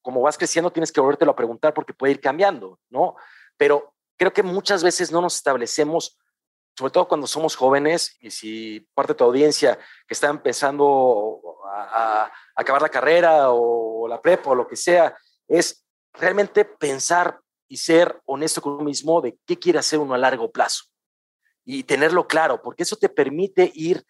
como vas creciendo, tienes que volvértelo a preguntar porque puede ir cambiando, ¿no? Pero creo que muchas veces no nos establecemos sobre todo cuando somos jóvenes y si parte de tu audiencia que está empezando a, acabar la carrera o la prepa o lo que sea, es realmente pensar y ser honesto con uno mismo de qué quiere hacer uno a largo plazo y tenerlo claro, porque eso te permite ir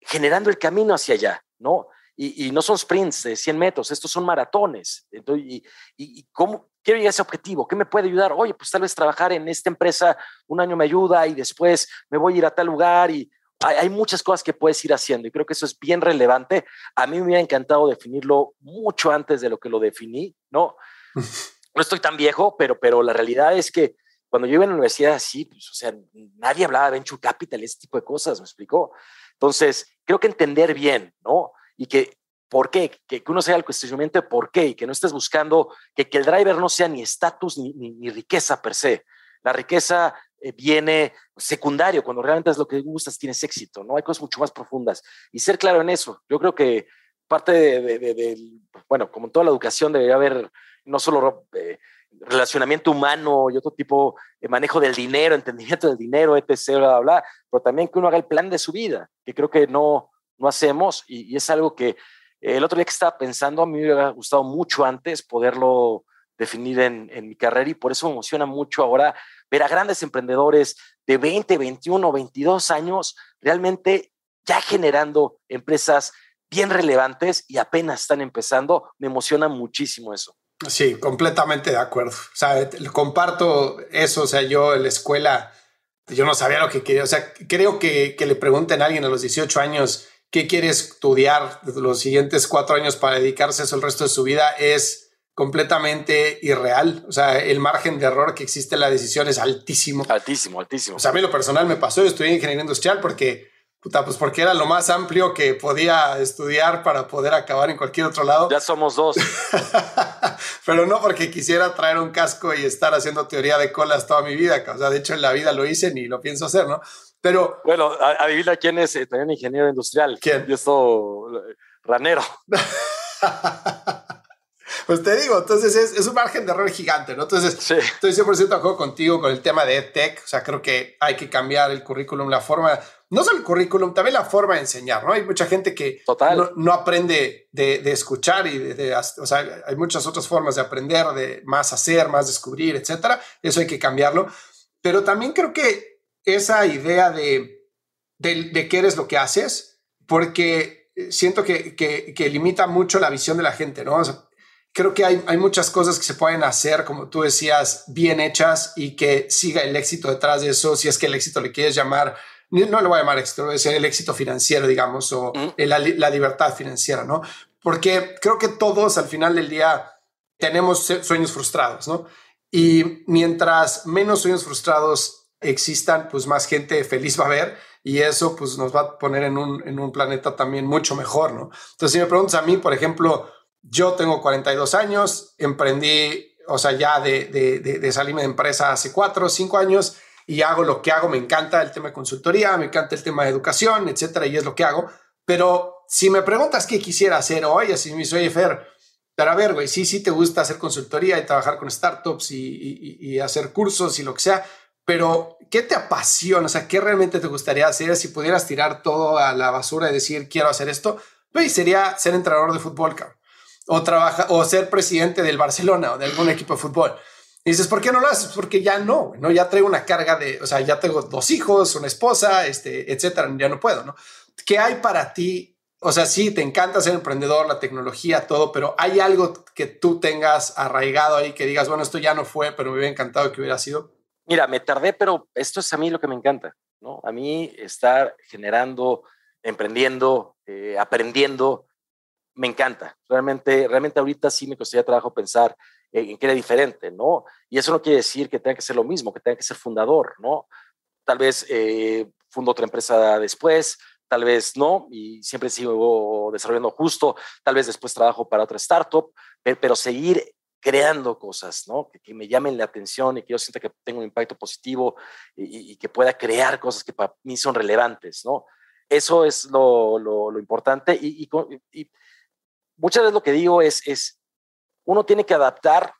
generando el camino hacia allá, ¿no? Y, no son sprints de 100 metros, estos son maratones. Entonces, y, y, cómo, quiero llegar a ese objetivo, ¿qué me puede ayudar? Oye, pues tal vez trabajar en esta empresa un año me ayuda y después me voy a ir a tal lugar y hay, muchas cosas que puedes ir haciendo y creo que eso es bien relevante. A mí me hubiera encantado definirlo mucho antes de lo que lo definí, ¿no? <laughs> No estoy tan viejo, pero, pero la realidad es que cuando yo iba a la universidad, sí, pues, o sea, nadie hablaba de venture capital, ese tipo de cosas, me explicó. Entonces, creo que entender bien, ¿no? Y que por qué, que, uno sea el cuestionamiento de por qué y que no estés buscando que, que el driver no sea ni estatus ni, ni, riqueza per se. La riqueza eh, viene secundario, cuando realmente es lo que gustas, tienes éxito, ¿no? Hay cosas mucho más profundas. Y ser claro en eso, yo creo que parte de, de, bueno, como en toda la educación debería haber no solo eh, relacionamiento humano y otro tipo de manejo del dinero, <laughs> entendimiento del dinero, etc., bla, bla, bla, pero también que uno haga el plan de su vida, que creo que no, no hacemos y, es algo que el otro día que estaba pensando, a mí me hubiera gustado mucho antes poderlo definir en, mi carrera y por eso me emociona mucho ahora ver a grandes emprendedores de 20, 21, 22 años realmente ya generando empresas bien relevantes y apenas están empezando. Me emociona muchísimo eso. Sí, completamente de acuerdo. O sea, comparto eso. O sea, yo en la escuela, yo no sabía lo que quería. O sea, creo que, que le pregunten a alguien a los 18 años qué quiere estudiar los siguientes cuatro años para dedicarse a eso el resto de su vida es completamente irreal. O sea, el margen de error que existe en la decisión es altísimo. Altísimo, altísimo. O sea, a mí lo personal me pasó. Yo estudié ingeniería industrial porque Puta, pues porque era lo más amplio que podía estudiar para poder acabar en cualquier otro lado. Ya somos dos. <laughs> Pero no porque quisiera traer un casco y estar haciendo teoría de colas toda mi vida. O sea, de hecho en la vida lo hice ni lo pienso hacer, ¿no? Pero... Bueno, adivina quién es eh, también ingeniero industrial. ¿Quién? Yo soy ranero. <laughs> Pues te digo, entonces es, un margen de error gigante, ¿no? Entonces, estoy 100% de acuerdo contigo con el tema de EdTech. O sea, creo que hay que cambiar el currículum, la forma, no solo el currículum, también la forma de enseñar, ¿no? Hay mucha gente que no, aprende de, escuchar y de, o sea, hay muchas otras formas de aprender, de más hacer, más descubrir, etcétera. Eso hay que cambiarlo. Pero también creo que esa idea de, de, qué eres lo que haces, porque siento que, que, limita mucho la visión de la gente, ¿no? O sea, creo que hay, hay, muchas cosas que se pueden hacer, como tú decías, bien hechas y que siga el éxito detrás de eso, si es que el éxito le quieres llamar, no le voy a llamar éxito, voy a decir el éxito financiero, digamos, o la, la, libertad financiera, ¿no? Porque creo que todos al final del día tenemos sueños frustrados, ¿no? Y mientras menos sueños frustrados existan, pues más gente feliz va a haber y eso pues nos va a poner en un, en un planeta también mucho mejor, ¿no? Entonces, si me preguntas a mí, por ejemplo, yo tengo 42 años, emprendí, o sea, ya de, de, de, salirme de empresa hace 4 o 5 años y hago lo que hago. Me encanta el tema de consultoría, me encanta el tema de educación, etcétera, y es lo que hago. Pero si me preguntas qué quisiera hacer hoy, así me soy Fer, pero a ver, güey, sí, sí te gusta hacer consultoría y trabajar con startups y, y, y, hacer cursos y lo que sea, pero ¿qué te apasiona? O sea, ¿qué realmente te gustaría hacer si pudieras tirar todo a la basura y decir, quiero hacer esto? Pues sería ser entrenador de fútbol, cabrón o, trabaja, o ser presidente del Barcelona o de algún equipo de fútbol. Y dices, ¿por qué no lo haces? Porque ya no, ¿no? Ya traigo una carga de, o sea, ya tengo dos hijos, una esposa, este, etcétera, ya no puedo, ¿no? ¿Qué hay para ti? O sea, sí, te encanta ser emprendedor, la tecnología, todo, pero hay algo que tú tengas arraigado ahí que digas, bueno, esto ya no fue, pero me hubiera encantado que hubiera sido. Mira, me tardé, pero esto es a mí lo que me encanta, ¿no? A mí estar generando, emprendiendo, eh, aprendiendo, me encanta. Realmente, realmente ahorita sí me costaría trabajo pensar en, que era diferente, ¿no? Y eso no quiere decir que tenga que ser lo mismo, que tenga que ser fundador, ¿no? Tal vez eh, fundo otra empresa después, tal vez no, y siempre sigo desarrollando justo, tal vez después trabajo para otra startup, pero, seguir creando cosas, ¿no? Que, me llamen la atención y que yo sienta que tengo un impacto positivo y, que pueda crear cosas que para mí son relevantes, ¿no? Eso es lo, importante y, y, muchas veces lo que digo es, es, uno tiene que adaptar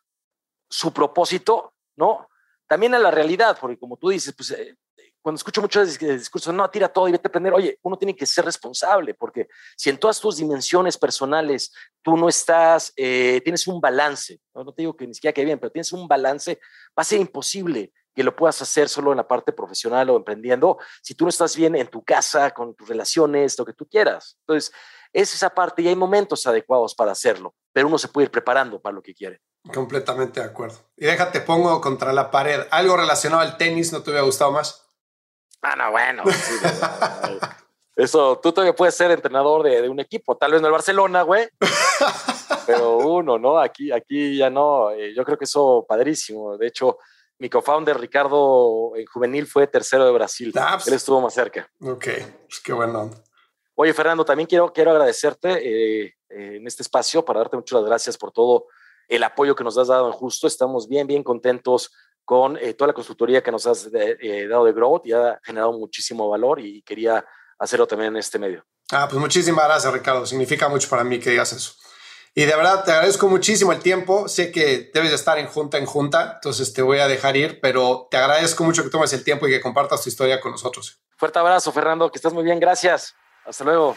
su propósito, ¿no? También a la realidad, porque como tú dices, pues eh, cuando escucho muchos discursos, no, tira todo y vete a aprender, oye, uno tiene que ser responsable, porque si en todas tus dimensiones personales tú no estás, eh, tienes un balance, ¿no? te digo que ni siquiera que bien, pero tienes un balance, va a ser imposible que lo puedas hacer solo en la parte profesional o emprendiendo si tú no estás bien en tu casa, con tus relaciones, lo que tú quieras. Entonces, es esa parte y hay momentos adecuados para hacerlo, pero uno se puede ir preparando para lo que quiere. Completamente de acuerdo. Y déjate, pongo contra la pared. ¿Algo relacionado al tenis no te hubiera gustado más? Ah, no, bueno. <laughs> Eso, tú todavía puedes ser entrenador de, un equipo, tal vez no el Barcelona, güey, pero uno, ¿no? Aquí, aquí ya no. Eh, yo creo que eso padrísimo. De hecho, mi co-founder Ricardo en juvenil fue tercero de Brasil. Ah, pues Él estuvo más cerca. Ok, pues qué bueno. Oye, Fernando, también quiero, quiero agradecerte eh, eh, en este espacio para darte muchas gracias por todo el apoyo que nos has dado en Justo. Estamos bien, bien contentos con eh, toda la consultoría que nos has dado de Growth y ha generado muchísimo valor y quería hacerlo también en este medio. Ah, pues muchísimas gracias, Ricardo. Significa mucho para mí que digas eso. Y de verdad te agradezco muchísimo el tiempo. Sé que debes de estar en junta en junta, entonces te voy a dejar ir, pero te agradezco mucho que tomes el tiempo y que compartas tu historia con nosotros. Fuerte abrazo, Fernando, que estás muy bien. Gracias. Hasta luego.